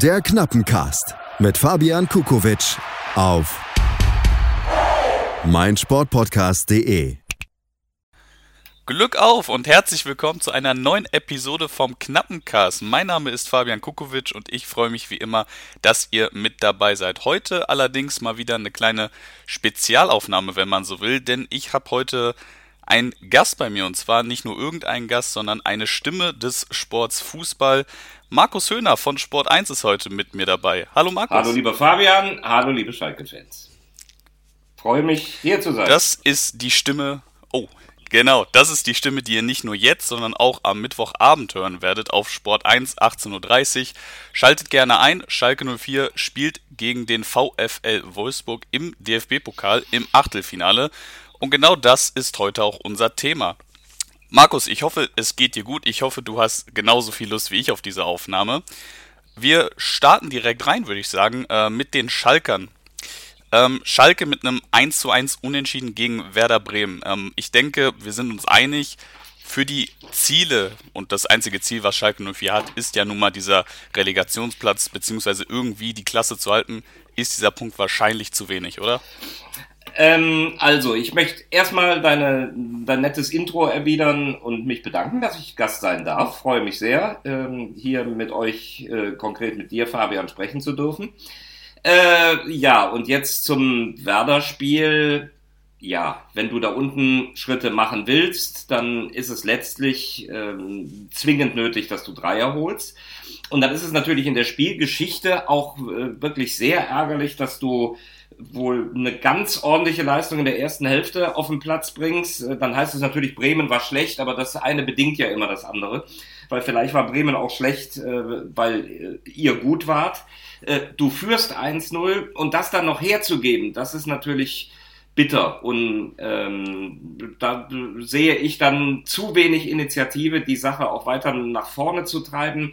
Der Knappencast mit Fabian Kukowitsch auf meinsportpodcast.de. Glück auf und herzlich willkommen zu einer neuen Episode vom Knappencast. Mein Name ist Fabian Kukowitsch und ich freue mich wie immer, dass ihr mit dabei seid. Heute allerdings mal wieder eine kleine Spezialaufnahme, wenn man so will, denn ich habe heute einen Gast bei mir und zwar nicht nur irgendeinen Gast, sondern eine Stimme des Sports Fußball. Markus Höhner von Sport 1 ist heute mit mir dabei. Hallo Markus. Hallo lieber Fabian, hallo liebe Schalke-Fans. Freue mich, hier zu sein. Das ist die Stimme, oh, genau, das ist die Stimme, die ihr nicht nur jetzt, sondern auch am Mittwochabend hören werdet auf Sport 1, 18.30 Uhr. Schaltet gerne ein, Schalke 04 spielt gegen den VfL Wolfsburg im DFB-Pokal im Achtelfinale. Und genau das ist heute auch unser Thema. Markus, ich hoffe, es geht dir gut. Ich hoffe, du hast genauso viel Lust wie ich auf diese Aufnahme. Wir starten direkt rein, würde ich sagen, äh, mit den Schalkern. Ähm, Schalke mit einem 1 zu 1 Unentschieden gegen Werder Bremen. Ähm, ich denke, wir sind uns einig, für die Ziele und das einzige Ziel, was Schalke 04 hat, ist ja nun mal dieser Relegationsplatz, beziehungsweise irgendwie die Klasse zu halten, ist dieser Punkt wahrscheinlich zu wenig, oder? Ähm, also, ich möchte erstmal deine, dein nettes Intro erwidern und mich bedanken, dass ich Gast sein darf. Freue mich sehr, ähm, hier mit euch, äh, konkret mit dir, Fabian, sprechen zu dürfen. Äh, ja, und jetzt zum Werder-Spiel. Ja, wenn du da unten Schritte machen willst, dann ist es letztlich ähm, zwingend nötig, dass du Dreier holst. Und dann ist es natürlich in der Spielgeschichte auch äh, wirklich sehr ärgerlich, dass du wohl eine ganz ordentliche Leistung in der ersten Hälfte auf den Platz bringst, äh, dann heißt es natürlich, Bremen war schlecht, aber das eine bedingt ja immer das andere. Weil vielleicht war Bremen auch schlecht, äh, weil äh, ihr gut wart. Du führst 1-0 und das dann noch herzugeben, das ist natürlich bitter. Und ähm, da sehe ich dann zu wenig Initiative, die Sache auch weiter nach vorne zu treiben.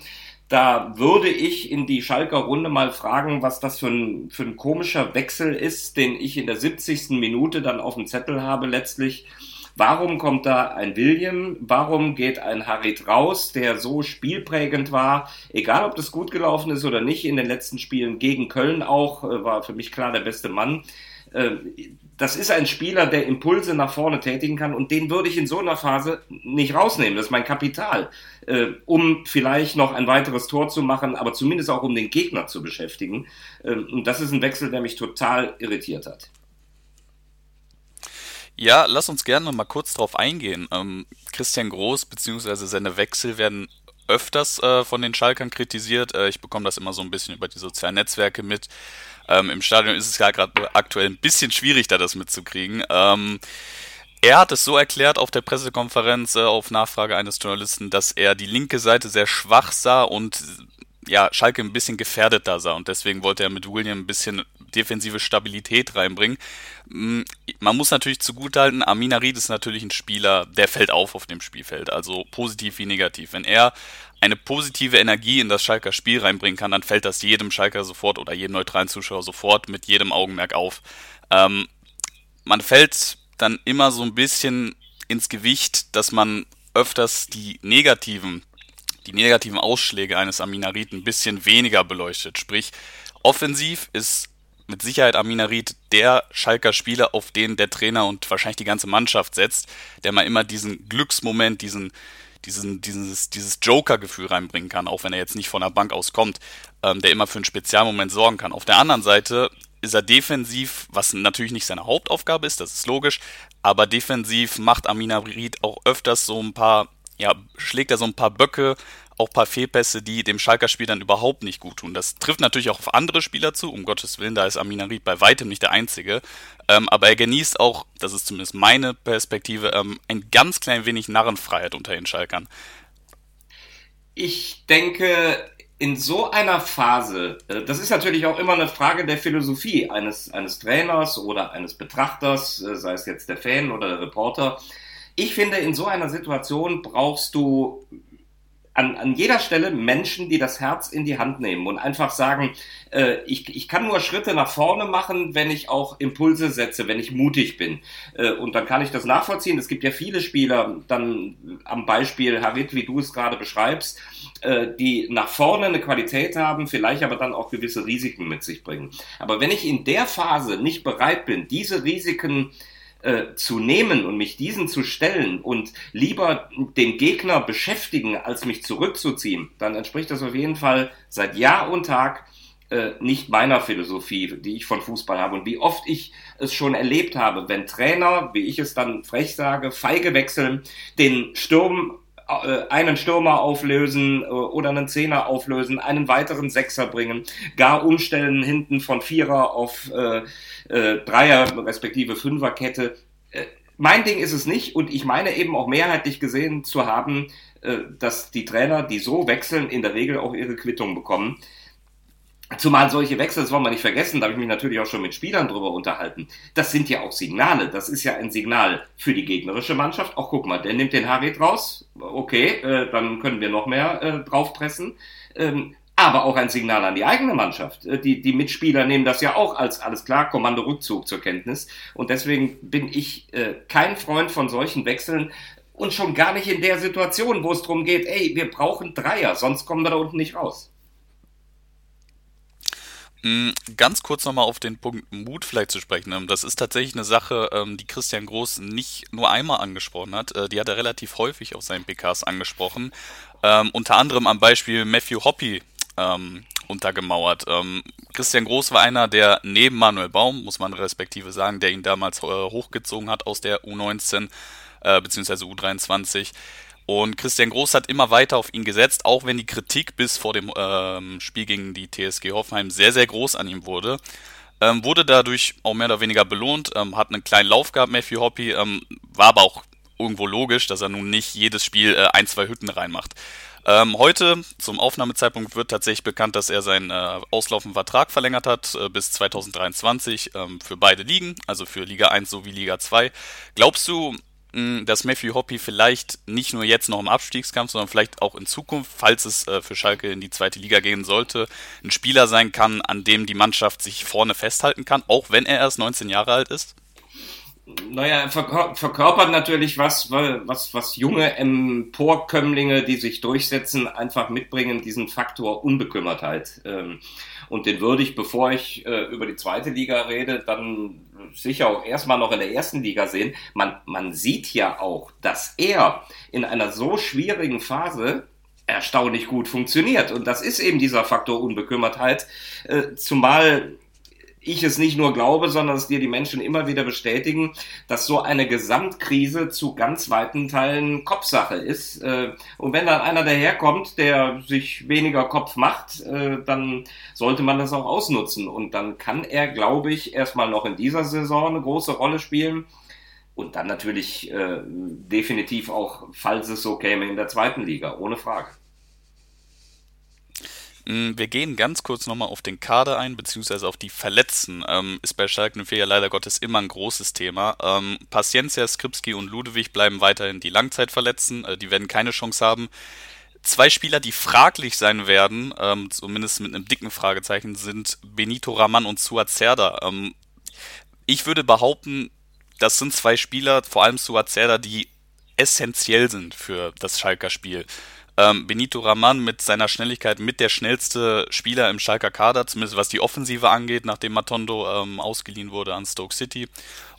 Da würde ich in die Schalker Runde mal fragen, was das für ein, für ein komischer Wechsel ist, den ich in der 70. Minute dann auf dem Zettel habe letztlich. Warum kommt da ein William? Warum geht ein Harit raus, der so spielprägend war? Egal, ob das gut gelaufen ist oder nicht, in den letzten Spielen gegen Köln auch, äh, war für mich klar der beste Mann. Äh, das ist ein Spieler, der Impulse nach vorne tätigen kann und den würde ich in so einer Phase nicht rausnehmen. Das ist mein Kapital, äh, um vielleicht noch ein weiteres Tor zu machen, aber zumindest auch um den Gegner zu beschäftigen. Ähm, und das ist ein Wechsel, der mich total irritiert hat. Ja, lass uns gerne mal kurz drauf eingehen. Ähm, Christian Groß bzw. seine Wechsel werden öfters äh, von den Schalkern kritisiert. Äh, ich bekomme das immer so ein bisschen über die sozialen Netzwerke mit. Ähm, Im Stadion ist es ja gerade aktuell ein bisschen schwierig, da das mitzukriegen. Ähm, er hat es so erklärt auf der Pressekonferenz äh, auf Nachfrage eines Journalisten, dass er die linke Seite sehr schwach sah und ja, Schalke ein bisschen gefährdet da sah und deswegen wollte er mit William ein bisschen defensive Stabilität reinbringen. Mm, man muss natürlich zugutehalten, Amina Ried ist natürlich ein Spieler, der fällt auf auf dem Spielfeld, also positiv wie negativ. Wenn er eine positive Energie in das Schalker Spiel reinbringen kann, dann fällt das jedem Schalker sofort oder jedem neutralen Zuschauer sofort mit jedem Augenmerk auf. Ähm, man fällt dann immer so ein bisschen ins Gewicht, dass man öfters die negativen, die negativen Ausschläge eines Aminarit ein bisschen weniger beleuchtet. Sprich, offensiv ist mit Sicherheit Aminarit der Schalker Spieler, auf den der Trainer und wahrscheinlich die ganze Mannschaft setzt, der mal immer diesen Glücksmoment, diesen, diesen, dieses, dieses Joker-Gefühl reinbringen kann, auch wenn er jetzt nicht von der Bank aus kommt, ähm, der immer für einen Spezialmoment sorgen kann. Auf der anderen Seite ist er defensiv, was natürlich nicht seine Hauptaufgabe ist, das ist logisch, aber defensiv macht Amina Ried auch öfters so ein paar, ja, schlägt er so ein paar Böcke, auch ein paar Fehlpässe, die dem Schalker Spiel dann überhaupt nicht gut tun. Das trifft natürlich auch auf andere Spieler zu, um Gottes Willen, da ist Amina Ried bei weitem nicht der Einzige. Ähm, aber er genießt auch, das ist zumindest meine Perspektive, ähm, ein ganz klein wenig Narrenfreiheit unter den Schalkern. Ich denke, in so einer Phase, äh, das ist natürlich auch immer eine Frage der Philosophie eines, eines Trainers oder eines Betrachters, äh, sei es jetzt der Fan oder der Reporter. Ich finde, in so einer Situation brauchst du an, an jeder Stelle Menschen, die das Herz in die Hand nehmen und einfach sagen, äh, ich, ich kann nur Schritte nach vorne machen, wenn ich auch Impulse setze, wenn ich mutig bin. Äh, und dann kann ich das nachvollziehen. Es gibt ja viele Spieler, dann am Beispiel Harit, wie du es gerade beschreibst, äh, die nach vorne eine Qualität haben, vielleicht aber dann auch gewisse Risiken mit sich bringen. Aber wenn ich in der Phase nicht bereit bin, diese Risiken äh, zu nehmen und mich diesen zu stellen und lieber den Gegner beschäftigen, als mich zurückzuziehen, dann entspricht das auf jeden Fall seit Jahr und Tag äh, nicht meiner Philosophie, die ich von Fußball habe und wie oft ich es schon erlebt habe, wenn Trainer, wie ich es dann frech sage, feige wechseln, den Sturm äh, einen Stürmer auflösen äh, oder einen Zehner auflösen, einen weiteren Sechser bringen, gar umstellen hinten von Vierer auf äh, äh, Dreier respektive Fünferkette. Äh, mein Ding ist es nicht und ich meine eben auch mehrheitlich gesehen zu haben, äh, dass die Trainer, die so wechseln, in der Regel auch ihre Quittung bekommen. Zumal solche Wechsel, das wollen wir nicht vergessen, da habe ich mich natürlich auch schon mit Spielern drüber unterhalten. Das sind ja auch Signale. Das ist ja ein Signal für die gegnerische Mannschaft. Auch guck mal, der nimmt den Harit raus. Okay, äh, dann können wir noch mehr äh, draufpressen. Ähm, aber auch ein Signal an die eigene Mannschaft. Äh, die, die Mitspieler nehmen das ja auch als alles klar, Kommando-Rückzug zur Kenntnis. Und deswegen bin ich äh, kein Freund von solchen Wechseln und schon gar nicht in der Situation, wo es darum geht, ey, wir brauchen Dreier, sonst kommen wir da unten nicht raus. Mm, ganz kurz nochmal auf den Punkt Mut vielleicht zu sprechen. Ähm, das ist tatsächlich eine Sache, ähm, die Christian Groß nicht nur einmal angesprochen hat. Äh, die hat er relativ häufig auf seinen PKs angesprochen. Ähm, unter anderem am Beispiel Matthew Hoppy untergemauert. Christian Groß war einer, der neben Manuel Baum, muss man respektive sagen, der ihn damals äh, hochgezogen hat aus der U19 äh, bzw. U23, und Christian Groß hat immer weiter auf ihn gesetzt, auch wenn die Kritik bis vor dem ähm, Spiel gegen die TSG Hoffenheim sehr, sehr groß an ihm wurde. Ähm, wurde dadurch auch mehr oder weniger belohnt, ähm, hat einen kleinen Lauf gehabt, Matthew Hoppy, ähm, war aber auch irgendwo logisch, dass er nun nicht jedes Spiel äh, ein, zwei Hütten reinmacht. Ähm, heute, zum Aufnahmezeitpunkt, wird tatsächlich bekannt, dass er seinen äh, auslaufenden Vertrag verlängert hat äh, bis 2023 ähm, für beide Ligen, also für Liga 1 sowie Liga 2. Glaubst du, dass Matthew Hoppy vielleicht nicht nur jetzt noch im Abstiegskampf, sondern vielleicht auch in Zukunft, falls es äh, für Schalke in die zweite Liga gehen sollte, ein Spieler sein kann, an dem die Mannschaft sich vorne festhalten kann, auch wenn er erst 19 Jahre alt ist? Naja, er verkörpert natürlich was, was, was junge Emporkömmlinge, die sich durchsetzen, einfach mitbringen, diesen Faktor Unbekümmertheit. Ähm, und den würde ich, bevor ich äh, über die zweite Liga rede, dann sicher auch erstmal noch in der ersten Liga sehen. Man, man sieht ja auch, dass er in einer so schwierigen Phase erstaunlich gut funktioniert. Und das ist eben dieser Faktor Unbekümmertheit. Äh, zumal ich es nicht nur glaube, sondern es dir die Menschen immer wieder bestätigen, dass so eine Gesamtkrise zu ganz weiten Teilen Kopfsache ist. Äh, und wenn dann einer daherkommt, der sich weniger Kopf macht, äh, dann sollte man das auch ausnutzen. Und dann kann er, glaube ich, erstmal noch in dieser Saison eine große Rolle spielen. Und dann natürlich äh, definitiv auch, falls es so käme, in der zweiten Liga, ohne Frage. Mm, wir gehen ganz kurz nochmal auf den Kader ein, beziehungsweise auf die Verletzten. Ähm, ist bei Schalke 04 ja leider Gottes immer ein großes Thema. Ähm, Paciencia, Skripski und Ludewig bleiben weiterhin die Langzeitverletzten. Äh, die werden keine Chance haben. Zwei Spieler, die fraglich sein werden, ähm, zumindest mit einem dicken Fragezeichen, sind Benito Raman und Suat Cerda. Ähm, ich würde behaupten, das sind zwei Spieler, vor allem Suat Cerda, die essentiell sind für das Schalker Spiel. Ähm, Benito Raman mit seiner Schnelligkeit mit der schnellste Spieler im Schalker Kader, zumindest was die Offensive angeht, nachdem Matondo ähm, ausgeliehen wurde an Stoke City.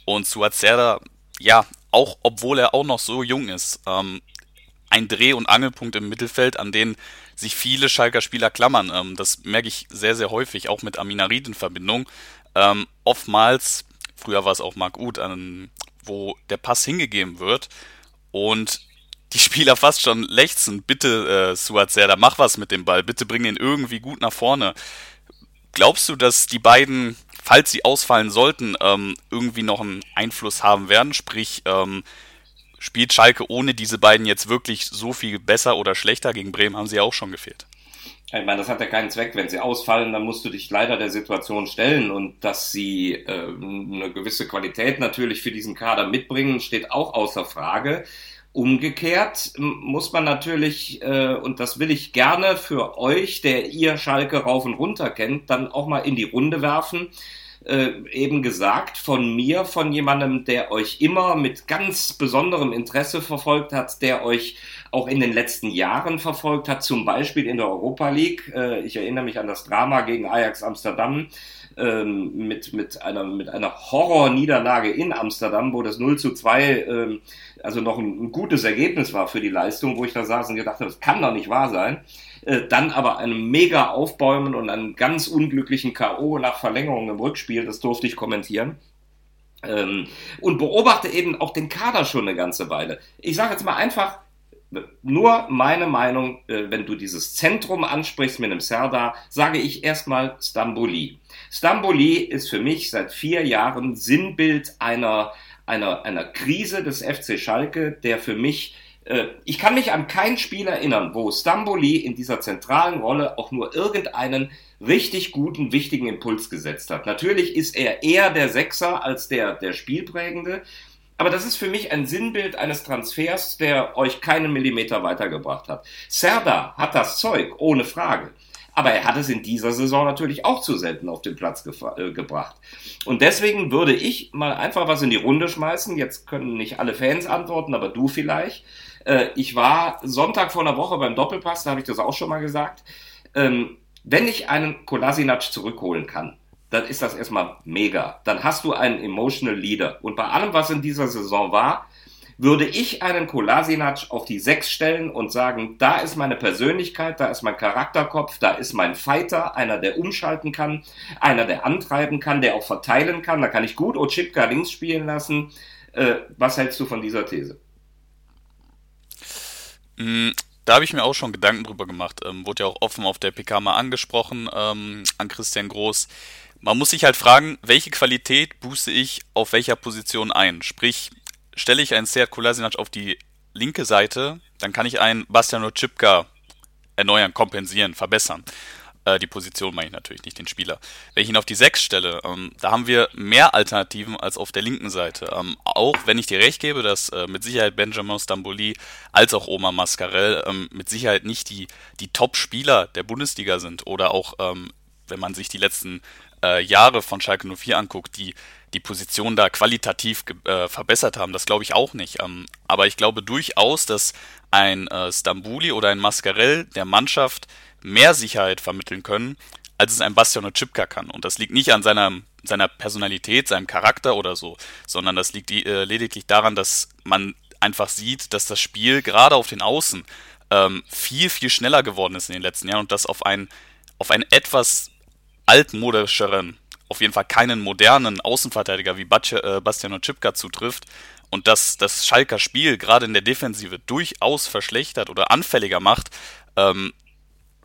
Und Suazerda, ja, auch obwohl er auch noch so jung ist, ähm, ein Dreh- und Angelpunkt im Mittelfeld, an den sich viele Schalker Spieler klammern. Ähm, das merke ich sehr, sehr häufig, auch mit Aminarid in Verbindung. Ähm, oftmals, früher war es auch Marc Uth, wo der Pass hingegeben wird und die Spieler fast schon lechzen, bitte äh, Suazerda, mach was mit dem Ball, bitte bring ihn irgendwie gut nach vorne. Glaubst du, dass die beiden, falls sie ausfallen sollten, ähm, irgendwie noch einen Einfluss haben werden? Sprich, ähm, spielt Schalke ohne diese beiden jetzt wirklich so viel besser oder schlechter? Gegen Bremen haben sie ja auch schon gefehlt. Ich meine, das hat ja keinen Zweck. Wenn sie ausfallen, dann musst du dich leider der Situation stellen. Und dass sie äh, eine gewisse Qualität natürlich für diesen Kader mitbringen, steht auch außer Frage. Umgekehrt muss man natürlich, äh, und das will ich gerne für euch, der ihr Schalke rauf und runter kennt, dann auch mal in die Runde werfen. Äh, eben gesagt von mir, von jemandem, der euch immer mit ganz besonderem Interesse verfolgt hat, der euch auch in den letzten Jahren verfolgt hat, zum Beispiel in der Europa League. Äh, ich erinnere mich an das Drama gegen Ajax Amsterdam ähm, mit, mit einer, mit einer Horror-Niederlage in Amsterdam, wo das 0 zu 2 ähm, also noch ein, ein, gutes Ergebnis war für die Leistung, wo ich da saß und gedacht habe, das kann doch nicht wahr sein. Äh, dann aber einem mega Aufbäumen und einen ganz unglücklichen K.O. nach Verlängerung im Rückspiel, das durfte ich kommentieren. Ähm, und beobachte eben auch den Kader schon eine ganze Weile. Ich sage jetzt mal einfach, nur meine Meinung, äh, wenn du dieses Zentrum ansprichst mit einem Serdar, sage ich erstmal Stamboli. Stamboli ist für mich seit vier Jahren Sinnbild einer, einer, einer Krise des FC Schalke, der für mich äh, ich kann mich an kein Spiel erinnern, wo Stamboli in dieser zentralen Rolle auch nur irgendeinen richtig guten, wichtigen Impuls gesetzt hat. Natürlich ist er eher der Sechser als der, der Spielprägende, aber das ist für mich ein Sinnbild eines Transfers, der euch keinen Millimeter weitergebracht hat. Serda hat das Zeug, ohne Frage. Aber er hat es in dieser Saison natürlich auch zu selten auf den Platz äh, gebracht. Und deswegen würde ich mal einfach was in die Runde schmeißen. Jetzt können nicht alle Fans antworten, aber du vielleicht. Äh, ich war Sonntag vor einer Woche beim Doppelpass, da habe ich das auch schon mal gesagt. Ähm, wenn ich einen Kolasinac zurückholen kann, dann ist das erstmal mega. Dann hast du einen Emotional Leader. Und bei allem, was in dieser Saison war, würde ich einen Kolasinac auf die Sechs stellen und sagen, da ist meine Persönlichkeit, da ist mein Charakterkopf, da ist mein Fighter, einer, der umschalten kann, einer, der antreiben kann, der auch verteilen kann. Da kann ich gut Ochipka links spielen lassen. Äh, was hältst du von dieser These? Mm, da habe ich mir auch schon Gedanken drüber gemacht. Ähm, wurde ja auch offen auf der PK mal angesprochen ähm, an Christian Groß man muss sich halt fragen, welche Qualität booste ich auf welcher Position ein? Sprich, stelle ich einen Seat Kolasinac auf die linke Seite, dann kann ich einen Bastian Chipka erneuern, kompensieren, verbessern. Äh, die Position meine ich natürlich, nicht den Spieler. Wenn ich ihn auf die 6 stelle, ähm, da haben wir mehr Alternativen als auf der linken Seite. Ähm, auch wenn ich dir recht gebe, dass äh, mit Sicherheit Benjamin Stamboli als auch Omar Mascarell ähm, mit Sicherheit nicht die, die Top-Spieler der Bundesliga sind oder auch ähm, wenn man sich die letzten äh, Jahre von Schalke 04 anguckt, die die Position da qualitativ äh, verbessert haben. Das glaube ich auch nicht. Ähm, aber ich glaube durchaus, dass ein äh, Stambuli oder ein Mascarell der Mannschaft mehr Sicherheit vermitteln können, als es ein Bastian Chipka kann. Und das liegt nicht an seiner, seiner Personalität, seinem Charakter oder so, sondern das liegt äh, lediglich daran, dass man einfach sieht, dass das Spiel gerade auf den Außen ähm, viel, viel schneller geworden ist in den letzten Jahren und das auf ein, auf ein etwas altmodischeren, auf jeden Fall keinen modernen Außenverteidiger wie äh, Bastian Ochipka zutrifft und dass das Schalker Spiel gerade in der Defensive durchaus verschlechtert oder anfälliger macht, ähm,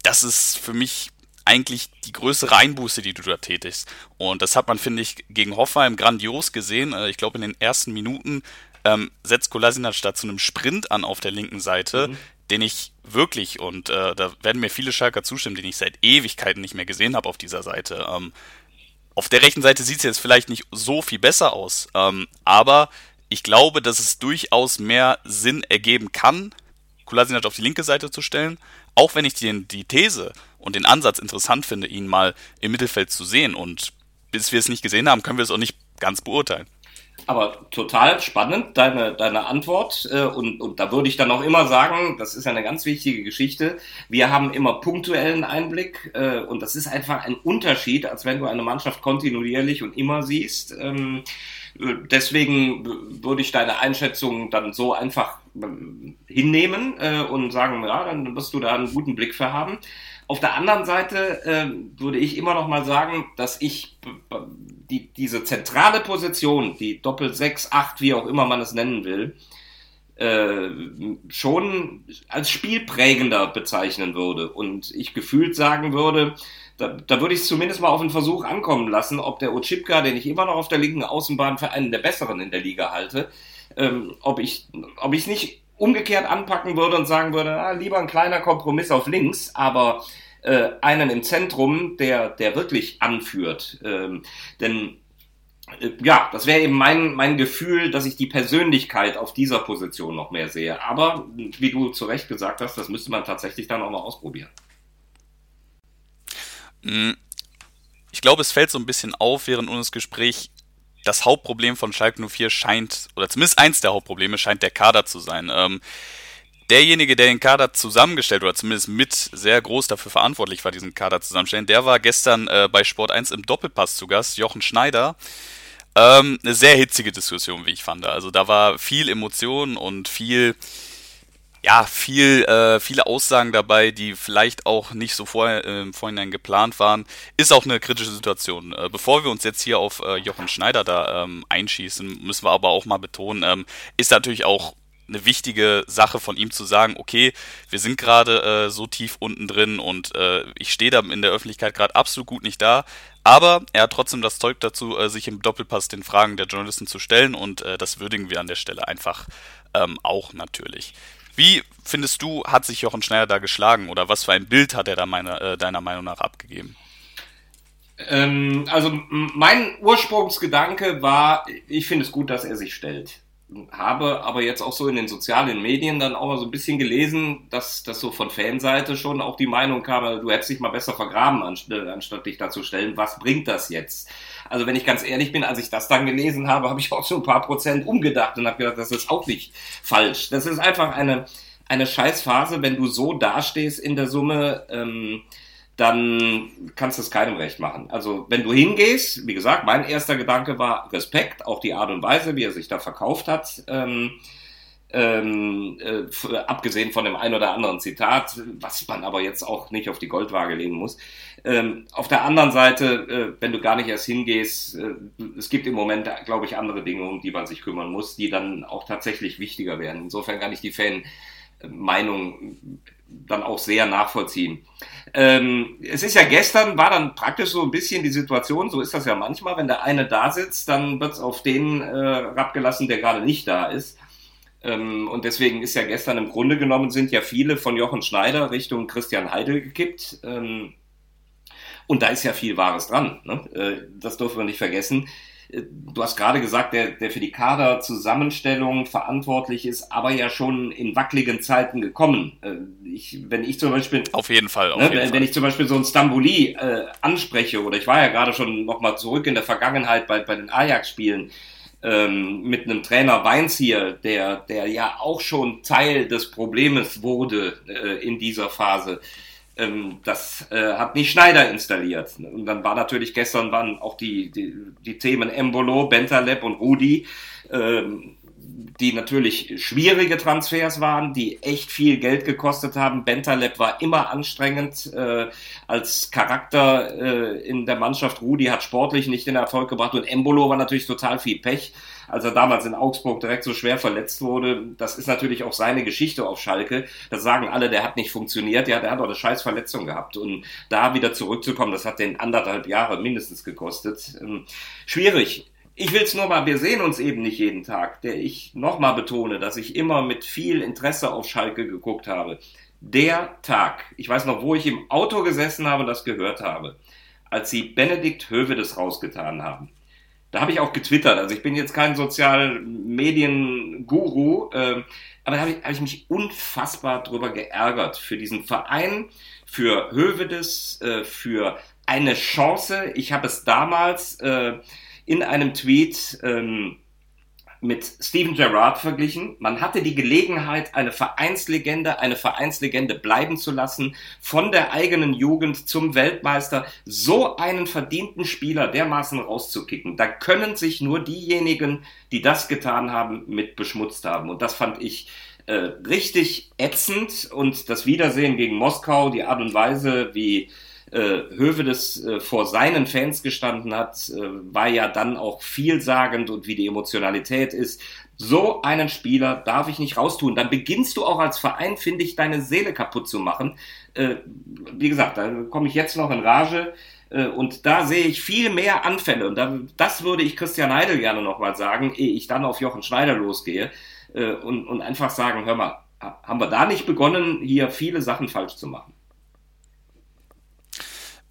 das ist für mich eigentlich die größere Einbuße, die du da tätigst. Und das hat man, finde ich, gegen Hoffenheim grandios gesehen. Äh, ich glaube, in den ersten Minuten ähm, setzt Kolasinac da zu einem Sprint an auf der linken Seite, mhm den ich wirklich, und äh, da werden mir viele Schalker zustimmen, den ich seit Ewigkeiten nicht mehr gesehen habe auf dieser Seite. Ähm, auf der rechten Seite sieht es jetzt vielleicht nicht so viel besser aus, ähm, aber ich glaube, dass es durchaus mehr Sinn ergeben kann, Kolasinac auf die linke Seite zu stellen, auch wenn ich den, die These und den Ansatz interessant finde, ihn mal im Mittelfeld zu sehen. Und bis wir es nicht gesehen haben, können wir es auch nicht ganz beurteilen. Aber total spannend, deine, deine Antwort. Äh, und, und da würde ich dann auch immer sagen, das ist eine ganz wichtige Geschichte. Wir haben immer punktuellen Einblick äh, und das ist einfach ein Unterschied, als wenn du eine Mannschaft kontinuierlich und immer siehst. Ähm, deswegen würde ich deine Einschätzung dann so einfach ähm, hinnehmen äh, und sagen, ja, dann wirst du da einen guten Blick für haben. Auf der anderen Seite äh, würde ich immer noch mal sagen, dass ich die, diese zentrale Position, die Doppel 6, 8, wie auch immer man es nennen will, äh, schon als spielprägender bezeichnen würde. Und ich gefühlt sagen würde, da, da würde ich es zumindest mal auf einen Versuch ankommen lassen, ob der Ochipka, den ich immer noch auf der linken Außenbahn für einen der besseren in der Liga halte, ähm, ob ich ob ich nicht umgekehrt anpacken würde und sagen würde, ah, lieber ein kleiner Kompromiss auf links, aber äh, einen im Zentrum, der, der wirklich anführt. Ähm, denn äh, ja, das wäre eben mein, mein Gefühl, dass ich die Persönlichkeit auf dieser Position noch mehr sehe. Aber wie du zu Recht gesagt hast, das müsste man tatsächlich dann auch noch ausprobieren. Hm, ich glaube, es fällt so ein bisschen auf während unseres Gesprächs, das Hauptproblem von Schalke 04 scheint, oder zumindest eins der Hauptprobleme scheint der Kader zu sein. Ähm, derjenige, der den Kader zusammengestellt oder zumindest mit sehr groß dafür verantwortlich war, diesen Kader zusammenstellen, der war gestern äh, bei Sport 1 im Doppelpass zu Gast, Jochen Schneider. Ähm, eine sehr hitzige Diskussion, wie ich fand. Also da war viel Emotion und viel, ja, viel, äh, viele Aussagen dabei, die vielleicht auch nicht so vor, äh, Vorhinein geplant waren. Ist auch eine kritische Situation. Äh, bevor wir uns jetzt hier auf äh, Jochen Schneider da ähm, einschießen, müssen wir aber auch mal betonen, ähm, ist natürlich auch eine wichtige Sache von ihm zu sagen, okay, wir sind gerade äh, so tief unten drin und äh, ich stehe da in der Öffentlichkeit gerade absolut gut nicht da, aber er hat trotzdem das Zeug dazu, äh, sich im Doppelpass den Fragen der Journalisten zu stellen und äh, das würdigen wir an der Stelle einfach ähm, auch natürlich. Wie findest du, hat sich Jochen Schneider da geschlagen oder was für ein Bild hat er da meiner, äh, deiner Meinung nach abgegeben? Ähm, also mein Ursprungsgedanke war, ich finde es gut, dass er sich stellt habe aber jetzt auch so in den sozialen Medien dann auch mal so ein bisschen gelesen, dass das so von Fanseite schon auch die Meinung kam, du hättest dich mal besser vergraben, anstatt dich da zu stellen. Was bringt das jetzt? Also wenn ich ganz ehrlich bin, als ich das dann gelesen habe, habe ich auch so ein paar Prozent umgedacht und habe gedacht, das ist auch nicht falsch. Das ist einfach eine, eine Scheißphase, wenn du so dastehst in der Summe. Ähm, dann kannst du es keinem recht machen. Also wenn du hingehst, wie gesagt, mein erster Gedanke war Respekt, auch die Art und Weise, wie er sich da verkauft hat. Ähm, ähm, äh, abgesehen von dem ein oder anderen Zitat, was man aber jetzt auch nicht auf die Goldwaage legen muss. Ähm, auf der anderen Seite, äh, wenn du gar nicht erst hingehst, äh, es gibt im Moment, glaube ich, andere Dinge, um die man sich kümmern muss, die dann auch tatsächlich wichtiger werden. Insofern kann ich die Fan-Meinung dann auch sehr nachvollziehen. Ähm, es ist ja gestern, war dann praktisch so ein bisschen die Situation, so ist das ja manchmal, wenn der eine da sitzt, dann wird es auf den äh, abgelassen, der gerade nicht da ist. Ähm, und deswegen ist ja gestern im Grunde genommen, sind ja viele von Jochen Schneider Richtung Christian Heidel gekippt. Ähm, und da ist ja viel Wahres dran. Ne? Äh, das dürfen wir nicht vergessen. Du hast gerade gesagt, der, der für die Kaderzusammenstellung verantwortlich ist, aber ja schon in wackeligen Zeiten gekommen. Äh, ich, wenn ich zum Beispiel. Auf jeden Fall. Auf ne, jeden wenn, Fall. ich zum Beispiel so ein Stambuli äh, anspreche, oder ich war ja gerade schon nochmal zurück in der Vergangenheit bei, bei den Ajax-Spielen, ähm, mit einem Trainer Weins hier, der, der ja auch schon Teil des Problems wurde äh, in dieser Phase. Ähm, das äh, hat nicht Schneider installiert. Und dann war natürlich gestern waren auch die, die, die Themen Embolo, Bentaleb und Rudi, ähm, die natürlich schwierige Transfers waren, die echt viel Geld gekostet haben. Bentaleb war immer anstrengend äh, als Charakter äh, in der Mannschaft. Rudi hat sportlich nicht den Erfolg gebracht und Embolo war natürlich total viel Pech als er damals in Augsburg direkt so schwer verletzt wurde. Das ist natürlich auch seine Geschichte auf Schalke. Das sagen alle, der hat nicht funktioniert. Ja, der hat auch eine scheiß Verletzung gehabt. Und da wieder zurückzukommen, das hat den anderthalb Jahre mindestens gekostet. Ähm, schwierig. Ich will es nur mal, wir sehen uns eben nicht jeden Tag. Der ich nochmal betone, dass ich immer mit viel Interesse auf Schalke geguckt habe. Der Tag, ich weiß noch, wo ich im Auto gesessen habe und das gehört habe, als sie Benedikt Hövedes rausgetan haben da habe ich auch getwittert. Also ich bin jetzt kein Sozialmedien-Guru, äh, aber da habe ich, hab ich mich unfassbar drüber geärgert für diesen Verein, für Hövedes, äh, für eine Chance. Ich habe es damals äh, in einem Tweet ähm, mit Steven Gerrard verglichen. Man hatte die Gelegenheit, eine Vereinslegende, eine Vereinslegende bleiben zu lassen, von der eigenen Jugend zum Weltmeister, so einen verdienten Spieler dermaßen rauszukicken. Da können sich nur diejenigen, die das getan haben, mit beschmutzt haben. Und das fand ich äh, richtig ätzend. Und das Wiedersehen gegen Moskau, die Art und Weise, wie äh, Hövedes äh, vor seinen Fans gestanden hat, äh, war ja dann auch vielsagend und wie die Emotionalität ist. So einen Spieler darf ich nicht raustun. Dann beginnst du auch als Verein, finde ich, deine Seele kaputt zu machen. Äh, wie gesagt, da komme ich jetzt noch in Rage. Äh, und da sehe ich viel mehr Anfälle. Und da, das würde ich Christian Heidel gerne nochmal sagen, ehe ich dann auf Jochen Schneider losgehe. Äh, und, und einfach sagen, hör mal, haben wir da nicht begonnen, hier viele Sachen falsch zu machen?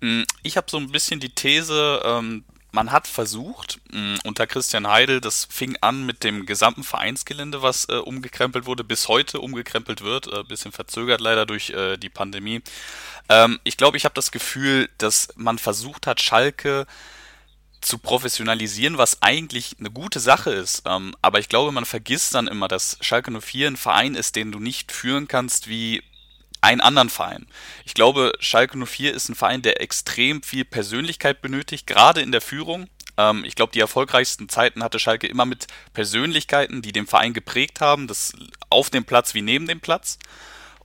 Hm, ich habe so ein bisschen die These, ähm, man hat versucht, mh, unter Christian Heidel, das fing an mit dem gesamten Vereinsgelände, was äh, umgekrempelt wurde, bis heute umgekrempelt wird, äh, bisschen verzögert leider durch äh, die Pandemie. Ähm, ich glaube, ich habe das Gefühl, dass man versucht hat, Schalke zu professionalisieren, was eigentlich eine gute Sache ist. Ähm, aber ich glaube, man vergisst dann immer, dass Schalke 04 ein Verein ist, den du nicht führen kannst wie einen anderen Verein. Ich glaube, Schalke 04 ist ein Verein, der extrem viel Persönlichkeit benötigt, gerade in der Führung. Ähm, ich glaube, die erfolgreichsten Zeiten hatte Schalke immer mit Persönlichkeiten, die den Verein geprägt haben, das auf dem Platz wie neben dem Platz.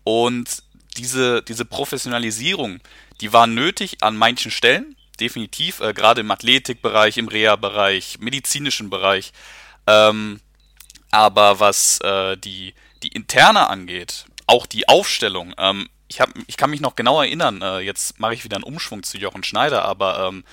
Und diese, diese Professionalisierung, die war nötig an manchen Stellen, definitiv, äh, gerade im Athletikbereich, im Reha-Bereich, medizinischen Bereich. Ähm, aber was äh, die, die interne angeht, auch die Aufstellung, ähm, ich, hab, ich kann mich noch genau erinnern, äh, jetzt mache ich wieder einen Umschwung zu Jochen Schneider, aber ähm,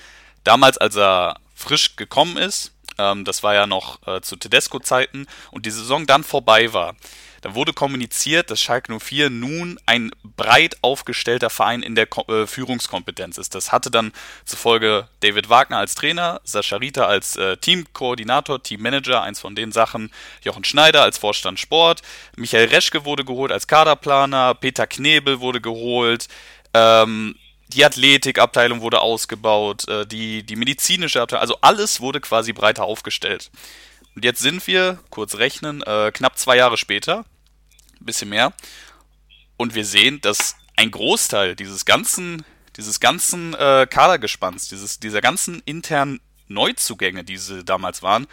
damals, als er frisch gekommen ist, ähm, das war ja noch äh, zu Tedesco-Zeiten und die Saison dann vorbei war, da wurde kommuniziert, dass Schalke 04 nun ein breit aufgestellter Verein in der äh, Führungskompetenz ist. Das hatte dann zufolge David Wagner als Trainer, Sascha Rita als äh, Teamkoordinator, Teammanager, eins von den Sachen, Jochen Schneider als Vorstand Sport, Michael Reschke wurde geholt als Kaderplaner, Peter Knebel wurde geholt, ähm, die Athletikabteilung wurde ausgebaut, äh, die, die medizinische Abteilung, also alles wurde quasi breiter aufgestellt. Und jetzt sind wir, kurz rechnen, äh, knapp zwei Jahre später, ein bisschen mehr, und wir sehen, dass ein Großteil dieses ganzen, dieses ganzen äh, Kadergespanns, dieses, dieser ganzen internen Neuzugänge, die sie damals waren,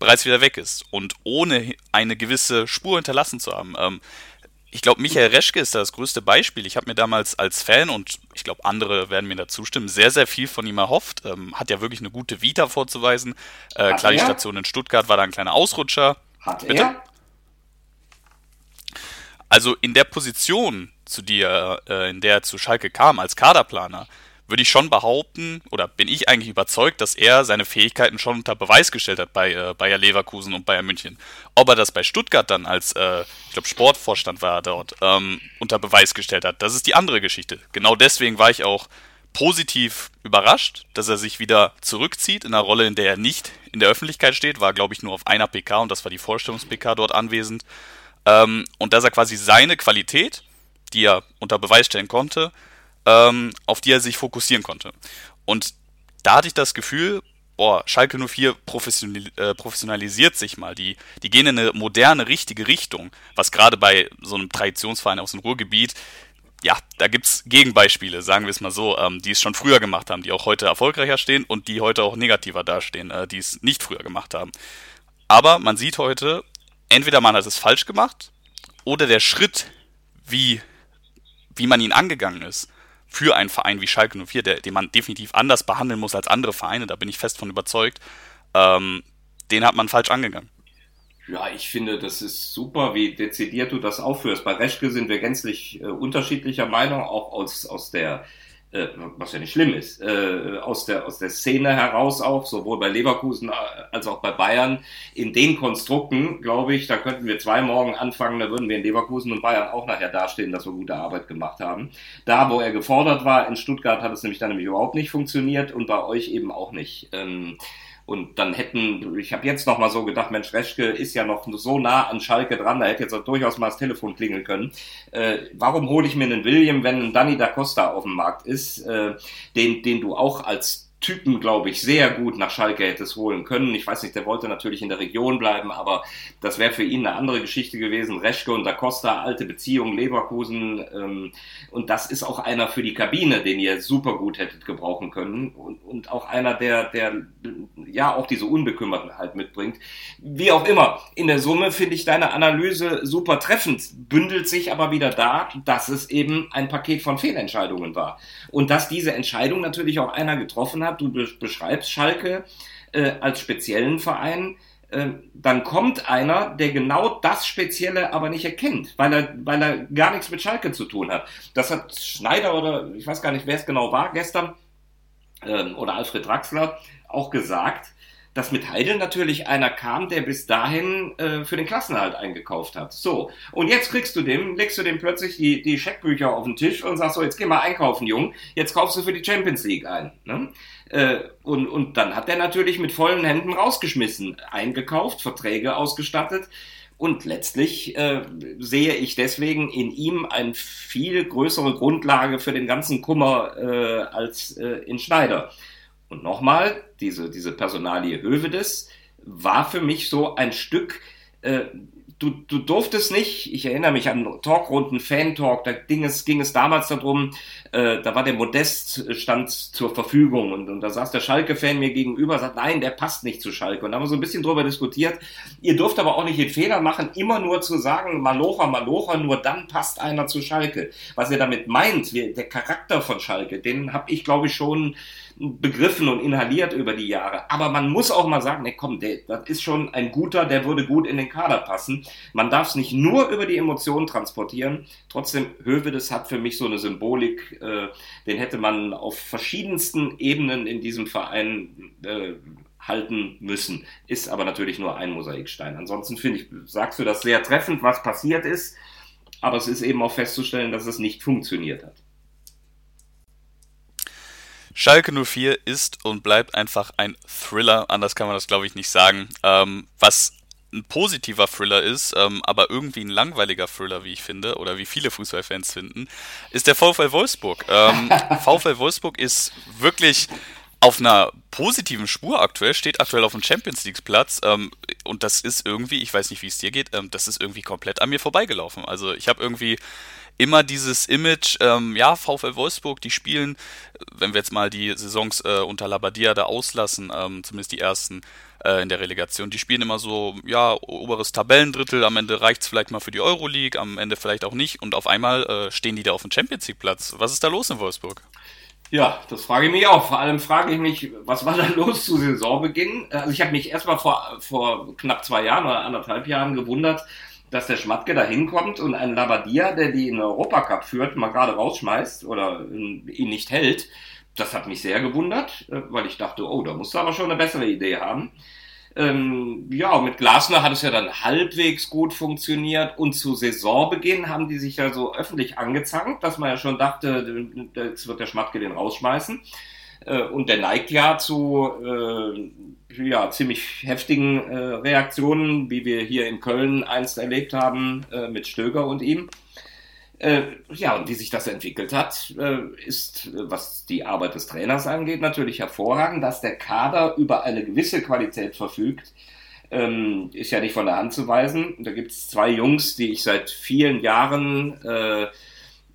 bereits wieder weg ist und ohne eine gewisse Spur hinterlassen zu haben. Ähm, ich glaube, Michael Reschke ist da das größte Beispiel. Ich habe mir damals als Fan und ich glaube, andere werden mir da zustimmen, sehr, sehr viel von ihm erhofft. Ähm, hat ja wirklich eine gute Vita vorzuweisen. Äh, klar, die Station in Stuttgart war da ein kleiner Ausrutscher. Hat Bitte? er? Also in der Position, zu dir, äh, in der er zu Schalke kam als Kaderplaner, würde ich schon behaupten, oder bin ich eigentlich überzeugt, dass er seine Fähigkeiten schon unter Beweis gestellt hat bei äh, Bayer Leverkusen und Bayern München. Ob er das bei Stuttgart dann als, äh, ich glaube, Sportvorstand war er dort, ähm, unter Beweis gestellt hat, das ist die andere Geschichte. Genau deswegen war ich auch positiv überrascht, dass er sich wieder zurückzieht in einer Rolle, in der er nicht in der Öffentlichkeit steht, war, glaube ich, nur auf einer PK und das war die Vorstellungs-PK dort anwesend. Ähm, und dass er quasi seine Qualität, die er unter Beweis stellen konnte, ähm, auf die er sich fokussieren konnte. Und da hatte ich das Gefühl, boah, Schalke 04 professional, äh, professionalisiert sich mal. Die, die gehen in eine moderne, richtige Richtung, was gerade bei so einem Traditionsverein aus dem Ruhrgebiet, ja, da gibt's Gegenbeispiele, sagen wir es mal so, ähm, die es schon früher gemacht haben, die auch heute erfolgreicher stehen und die heute auch negativer dastehen, äh, die es nicht früher gemacht haben. Aber man sieht heute, entweder man hat es falsch gemacht oder der Schritt, wie, wie man ihn angegangen ist, für einen Verein wie Schalke 04, der, den man definitiv anders behandeln muss als andere Vereine, da bin ich fest von überzeugt, ähm, den hat man falsch angegangen. Ja, ich finde, das ist super, wie dezidiert du das aufführst. Bei Reschke sind wir gänzlich äh, unterschiedlicher Meinung, auch aus, aus der äh, was ja nicht schlimm ist, äh, aus, der, aus der Szene heraus auch, sowohl bei Leverkusen als auch bei Bayern. In den Konstrukten, glaube ich, da könnten wir zwei morgen anfangen, da würden wir in Leverkusen und Bayern auch nachher dastehen, dass wir gute Arbeit gemacht haben. Da, wo er gefordert war, in Stuttgart hat es nämlich dann nämlich überhaupt nicht funktioniert und bei euch eben auch nicht. Ähm, und dann hätten, ich habe jetzt noch mal so gedacht, Mensch, Reschke ist ja noch so nah an Schalke dran, da hätte jetzt auch durchaus mal das Telefon klingeln können. Äh, warum hole ich mir einen William, wenn ein Danny da Costa auf dem Markt ist, äh, den, den du auch als Typen, glaube ich, sehr gut nach Schalke hättest holen können. Ich weiß nicht, der wollte natürlich in der Region bleiben, aber das wäre für ihn eine andere Geschichte gewesen. Reschke und Da Costa, alte Beziehung, Leverkusen. Ähm, und das ist auch einer für die Kabine, den ihr super gut hättet gebrauchen können. Und, und auch einer, der, der ja auch diese Unbekümmertenheit mitbringt. Wie auch immer, in der Summe finde ich deine Analyse super treffend, bündelt sich aber wieder da, dass es eben ein Paket von Fehlentscheidungen war. Und dass diese Entscheidung natürlich auch einer getroffen hat, du beschreibst Schalke äh, als speziellen Verein, äh, dann kommt einer, der genau das Spezielle aber nicht erkennt, weil er, weil er gar nichts mit Schalke zu tun hat. Das hat Schneider oder ich weiß gar nicht, wer es genau war, gestern, äh, oder Alfred Draxler auch gesagt. dass mit Heidel natürlich einer kam, der bis dahin äh, für den Klassenhalt eingekauft hat. So, und jetzt kriegst du dem, legst du dem plötzlich die, die Scheckbücher auf den Tisch und sagst so, jetzt geh mal einkaufen, Jung, jetzt kaufst du für die Champions League ein. Ne? Äh, und, und dann hat er natürlich mit vollen Händen rausgeschmissen, eingekauft, Verträge ausgestattet. Und letztlich äh, sehe ich deswegen in ihm eine viel größere Grundlage für den ganzen Kummer äh, als äh, in Schneider. Und nochmal, diese, diese Personalie Hövedes war für mich so ein Stück, äh, du, du durftest nicht, ich erinnere mich an Talkrunden, Fan-Talk, da ging es, ging es damals darum, äh, da war der Modest stand zur Verfügung und, und da saß der Schalke-Fan mir gegenüber, sagt, nein, der passt nicht zu Schalke. Und da haben wir so ein bisschen drüber diskutiert. Ihr dürft aber auch nicht den Fehler machen, immer nur zu sagen, Malocha, Malocha, nur dann passt einer zu Schalke. Was ihr damit meint, der Charakter von Schalke, den habe ich, glaube ich, schon begriffen und inhaliert über die Jahre. Aber man muss auch mal sagen, ne, komm, der, das ist schon ein guter, der würde gut in den Kader passen. Man darf es nicht nur über die Emotionen transportieren. Trotzdem, Hövedes hat für mich so eine Symbolik, äh, den hätte man auf verschiedensten Ebenen in diesem Verein äh, halten müssen. Ist aber natürlich nur ein Mosaikstein. Ansonsten finde ich, sagst du das sehr treffend, was passiert ist. Aber es ist eben auch festzustellen, dass es nicht funktioniert hat. Schalke 04 ist und bleibt einfach ein Thriller, anders kann man das glaube ich nicht sagen. Ähm, was ein positiver Thriller ist, ähm, aber irgendwie ein langweiliger Thriller, wie ich finde, oder wie viele Fußballfans finden, ist der VfL Wolfsburg. Ähm, VfL Wolfsburg ist wirklich auf einer positiven Spur aktuell, steht aktuell auf dem Champions League Platz ähm, und das ist irgendwie, ich weiß nicht, wie es dir geht, ähm, das ist irgendwie komplett an mir vorbeigelaufen. Also ich habe irgendwie immer dieses Image, ähm, ja, VfL Wolfsburg, die spielen, wenn wir jetzt mal die Saisons äh, unter Labadia da auslassen, ähm, zumindest die ersten äh, in der Relegation, die spielen immer so, ja, oberes Tabellendrittel, am Ende reicht es vielleicht mal für die Euroleague, am Ende vielleicht auch nicht und auf einmal äh, stehen die da auf dem Champions League Platz. Was ist da los in Wolfsburg? Ja, das frage ich mich auch. Vor allem frage ich mich, was war da los zu Saisonbeginn? Also ich habe mich erstmal vor, vor knapp zwei Jahren oder anderthalb Jahren gewundert, dass der Schmatke da hinkommt und einen Labadia, der die in den Europacup führt, mal gerade rausschmeißt oder ihn nicht hält. Das hat mich sehr gewundert, äh, weil ich dachte, oh, da musst du aber schon eine bessere Idee haben. Ähm, ja, mit Glasner hat es ja dann halbwegs gut funktioniert und zu Saisonbeginn haben die sich ja so öffentlich angezankt, dass man ja schon dachte, jetzt wird der Schmatke den rausschmeißen. Äh, und der neigt ja zu äh, ja, ziemlich heftigen äh, Reaktionen, wie wir hier in Köln einst erlebt haben äh, mit Stöger und ihm. Äh, ja, und wie sich das entwickelt hat, äh, ist, was die Arbeit des Trainers angeht, natürlich hervorragend, dass der Kader über eine gewisse Qualität verfügt. Ähm, ist ja nicht von der Hand zu weisen. Da gibt es zwei Jungs, die ich seit vielen Jahren äh,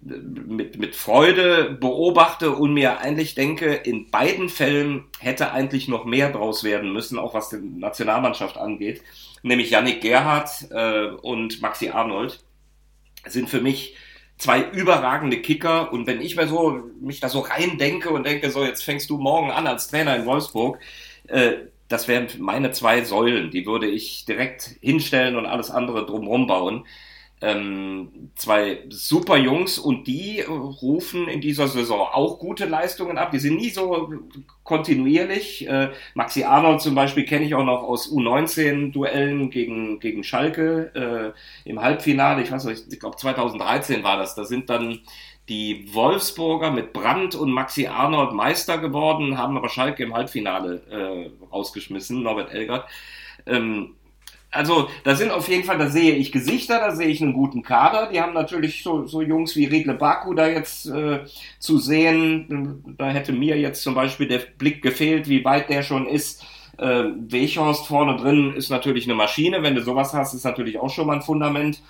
mit, mit Freude beobachte und mir eigentlich denke, in beiden Fällen hätte eigentlich noch mehr draus werden müssen, auch was die Nationalmannschaft angeht. Nämlich Yannick Gerhardt äh, und Maxi Arnold sind für mich zwei überragende Kicker. Und wenn ich mir so, mich da so rein denke und denke, so, jetzt fängst du morgen an als Trainer in Wolfsburg, äh, das wären meine zwei Säulen, die würde ich direkt hinstellen und alles andere drumherum bauen ähm, zwei super Jungs und die rufen in dieser Saison auch gute Leistungen ab. Die sind nie so kontinuierlich. Äh, Maxi Arnold zum Beispiel kenne ich auch noch aus U19-Duellen gegen, gegen Schalke äh, im Halbfinale. Ich weiß nicht, ich glaube 2013 war das. Da sind dann die Wolfsburger mit Brandt und Maxi Arnold Meister geworden, haben aber Schalke im Halbfinale äh, rausgeschmissen, Norbert Elgert. Ähm, also da sind auf jeden Fall, da sehe ich Gesichter, da sehe ich einen guten Kader. Die haben natürlich so, so Jungs wie Riedle Baku da jetzt äh, zu sehen. Da hätte mir jetzt zum Beispiel der Blick gefehlt, wie weit der schon ist. Äh, Weghorst vorne drin ist natürlich eine Maschine. Wenn du sowas hast, ist natürlich auch schon mal ein Fundament.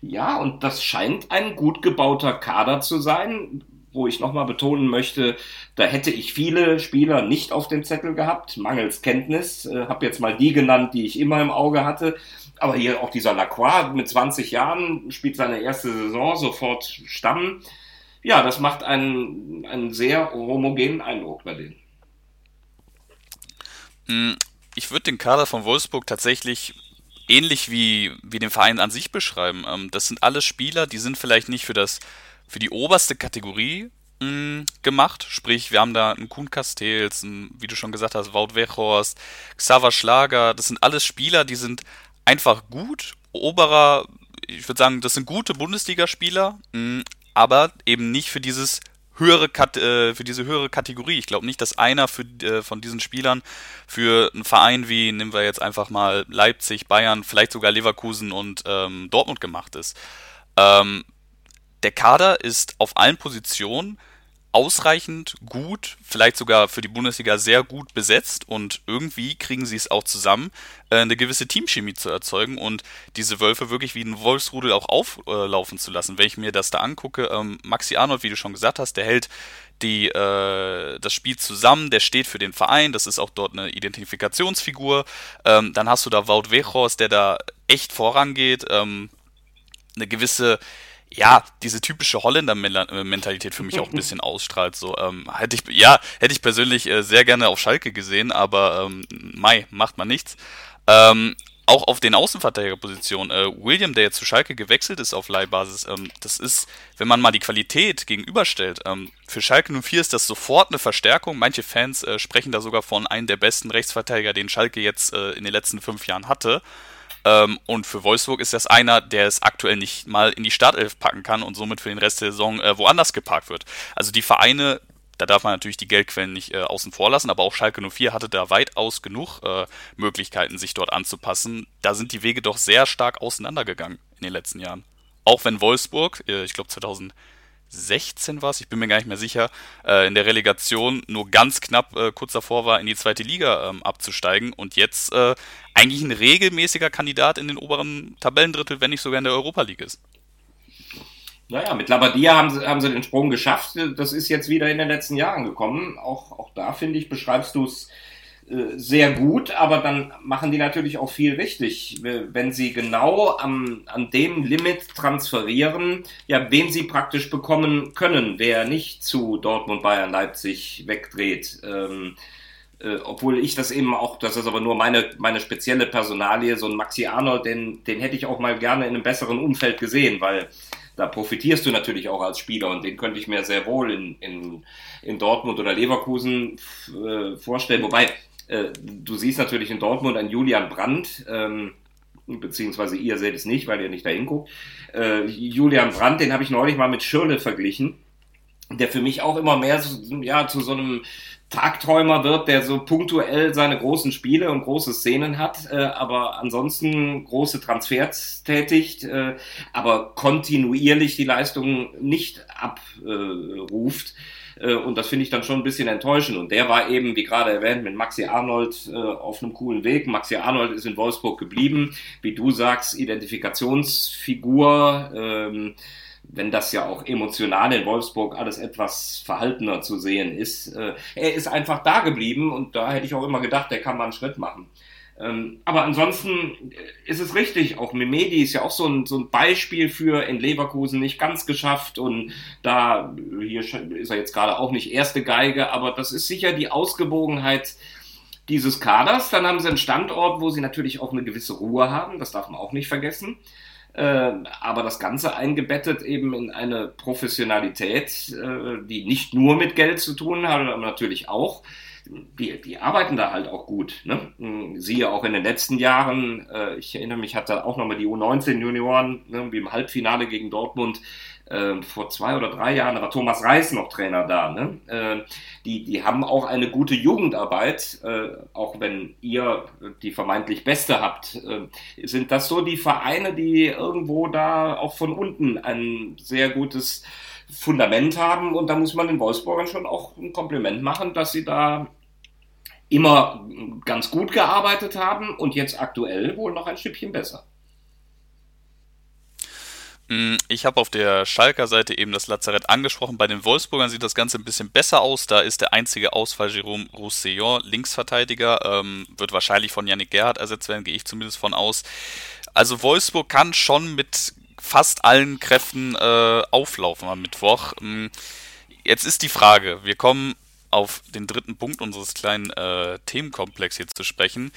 Ja, und das scheint ein gut gebauter Kader zu sein wo ich nochmal betonen möchte, da hätte ich viele Spieler nicht auf dem Zettel gehabt, mangels Kenntnis. Äh, habe jetzt mal die genannt, die ich immer im Auge hatte. Aber hier auch dieser Lacroix mit 20 Jahren spielt seine erste Saison, sofort Stamm. Ja, das macht einen, einen sehr homogenen Eindruck bei denen. Hm, ich würde den Kader von Wolfsburg tatsächlich ähnlich wie, wie den Verein an sich beschreiben. Ähm, das sind alles Spieler, die sind vielleicht nicht für das für die oberste Kategorie mh, gemacht. Sprich, wir haben da einen Kuhn Castells, wie du schon gesagt hast, Wout Weghorst, Xaver Schlager. Das sind alles Spieler, die sind einfach gut. Oberer, ich würde sagen, das sind gute Bundesligaspieler, mh, aber eben nicht für dieses höhere Kat äh, für diese höhere Kategorie. Ich glaube nicht, dass einer für, äh, von diesen Spielern für einen Verein wie, nehmen wir jetzt einfach mal Leipzig, Bayern, vielleicht sogar Leverkusen und ähm, Dortmund gemacht ist. Ähm, der Kader ist auf allen Positionen ausreichend gut, vielleicht sogar für die Bundesliga sehr gut besetzt und irgendwie kriegen sie es auch zusammen, äh, eine gewisse Teamchemie zu erzeugen und diese Wölfe wirklich wie ein Wolfsrudel auch auflaufen zu lassen. Wenn ich mir das da angucke, ähm, Maxi Arnold, wie du schon gesagt hast, der hält die, äh, das Spiel zusammen, der steht für den Verein, das ist auch dort eine Identifikationsfigur. Ähm, dann hast du da Wout Weghorst, der da echt vorangeht, ähm, eine gewisse ja, diese typische Holländer-Mentalität für mich auch ein bisschen ausstrahlt. So, ähm, hätte ich, ja, hätte ich persönlich äh, sehr gerne auf Schalke gesehen, aber ähm, Mai macht man nichts. Ähm, auch auf den Außenverteidigerpositionen, äh, William, der jetzt zu Schalke gewechselt ist auf Leihbasis, ähm, das ist, wenn man mal die Qualität gegenüberstellt, ähm, für Schalke 04 ist das sofort eine Verstärkung. Manche Fans äh, sprechen da sogar von einem der besten Rechtsverteidiger, den Schalke jetzt äh, in den letzten fünf Jahren hatte. Ähm, und für Wolfsburg ist das einer, der es aktuell nicht mal in die Startelf packen kann und somit für den Rest der Saison äh, woanders geparkt wird. Also die Vereine, da darf man natürlich die Geldquellen nicht äh, außen vor lassen, aber auch Schalke 04 hatte da weitaus genug äh, Möglichkeiten, sich dort anzupassen. Da sind die Wege doch sehr stark auseinandergegangen in den letzten Jahren. Auch wenn Wolfsburg, äh, ich glaube 2000 16 war es, ich bin mir gar nicht mehr sicher, äh, in der Relegation nur ganz knapp äh, kurz davor war, in die zweite Liga ähm, abzusteigen und jetzt äh, eigentlich ein regelmäßiger Kandidat in den oberen Tabellendrittel, wenn nicht sogar in der Europa League ist. Naja, mit Labadia haben sie, haben sie den Sprung geschafft. Das ist jetzt wieder in den letzten Jahren gekommen. Auch, auch da, finde ich, beschreibst du es sehr gut, aber dann machen die natürlich auch viel richtig, wenn sie genau am, an dem Limit transferieren, ja, wen sie praktisch bekommen können, wer nicht zu Dortmund, Bayern, Leipzig wegdreht. Ähm, äh, obwohl ich das eben auch, das ist aber nur meine, meine spezielle Personalie, so ein Maxi Arnold, den, den hätte ich auch mal gerne in einem besseren Umfeld gesehen, weil da profitierst du natürlich auch als Spieler und den könnte ich mir sehr wohl in, in, in Dortmund oder Leverkusen äh, vorstellen. Wobei, äh, du siehst natürlich in Dortmund einen Julian Brandt, ähm, beziehungsweise ihr seht es nicht, weil ihr nicht dahin guckt. Äh, Julian Brandt, den habe ich neulich mal mit Schirle verglichen, der für mich auch immer mehr ja, zu so einem Tagträumer wird, der so punktuell seine großen Spiele und große Szenen hat, äh, aber ansonsten große Transfers tätigt, äh, aber kontinuierlich die Leistung nicht abruft. Äh, und das finde ich dann schon ein bisschen enttäuschend. Und der war eben, wie gerade erwähnt, mit Maxi Arnold äh, auf einem coolen Weg. Maxi Arnold ist in Wolfsburg geblieben. Wie du sagst, Identifikationsfigur. Ähm, wenn das ja auch emotional in Wolfsburg alles etwas verhaltener zu sehen ist. Äh, er ist einfach da geblieben und da hätte ich auch immer gedacht, der kann mal einen Schritt machen. Ähm, aber ansonsten ist es richtig, auch Memedi ist ja auch so ein, so ein Beispiel für in Leverkusen nicht ganz geschafft und da, hier ist er jetzt gerade auch nicht erste Geige, aber das ist sicher die Ausgewogenheit dieses Kaders. Dann haben sie einen Standort, wo sie natürlich auch eine gewisse Ruhe haben, das darf man auch nicht vergessen. Äh, aber das Ganze eingebettet eben in eine Professionalität, äh, die nicht nur mit Geld zu tun hat, aber natürlich auch die, die arbeiten da halt auch gut. Ne? Siehe auch in den letzten Jahren, äh, ich erinnere mich, hatte auch nochmal die U19-Junioren, ne, wie im Halbfinale gegen Dortmund, äh, vor zwei oder drei Jahren, da war Thomas Reis noch Trainer da. Ne? Äh, die, die haben auch eine gute Jugendarbeit, äh, auch wenn ihr die vermeintlich beste habt. Äh, sind das so die Vereine, die irgendwo da auch von unten ein sehr gutes Fundament haben und da muss man den Wolfsburgern schon auch ein Kompliment machen, dass sie da immer ganz gut gearbeitet haben und jetzt aktuell wohl noch ein Stückchen besser. Mm, ich habe auf der Schalker Seite eben das Lazarett angesprochen. Bei den Wolfsburgern sieht das Ganze ein bisschen besser aus. Da ist der einzige Ausfall Jérôme Roussillon, Linksverteidiger, ähm, wird wahrscheinlich von Yannick Gerhardt ersetzt werden, gehe ich zumindest von aus. Also Wolfsburg kann schon mit fast allen Kräften äh, auflaufen am Mittwoch. Mm, jetzt ist die Frage, wir kommen auf den dritten Punkt unseres kleinen äh, Themenkomplex hier zu sprechen.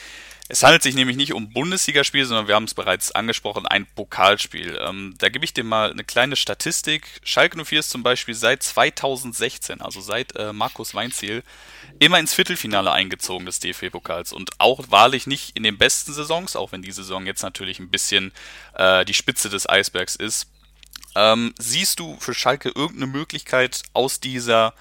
Es handelt sich nämlich nicht um Bundesligaspiel, sondern wir haben es bereits angesprochen, ein Pokalspiel. Ähm, da gebe ich dir mal eine kleine Statistik. Schalke 04 ist zum Beispiel seit 2016, also seit äh, Markus Weinziel, immer ins Viertelfinale eingezogen des DFB-Pokals und auch wahrlich nicht in den besten Saisons, auch wenn die Saison jetzt natürlich ein bisschen äh, die Spitze des Eisbergs ist. Ähm, siehst du für Schalke irgendeine Möglichkeit aus dieser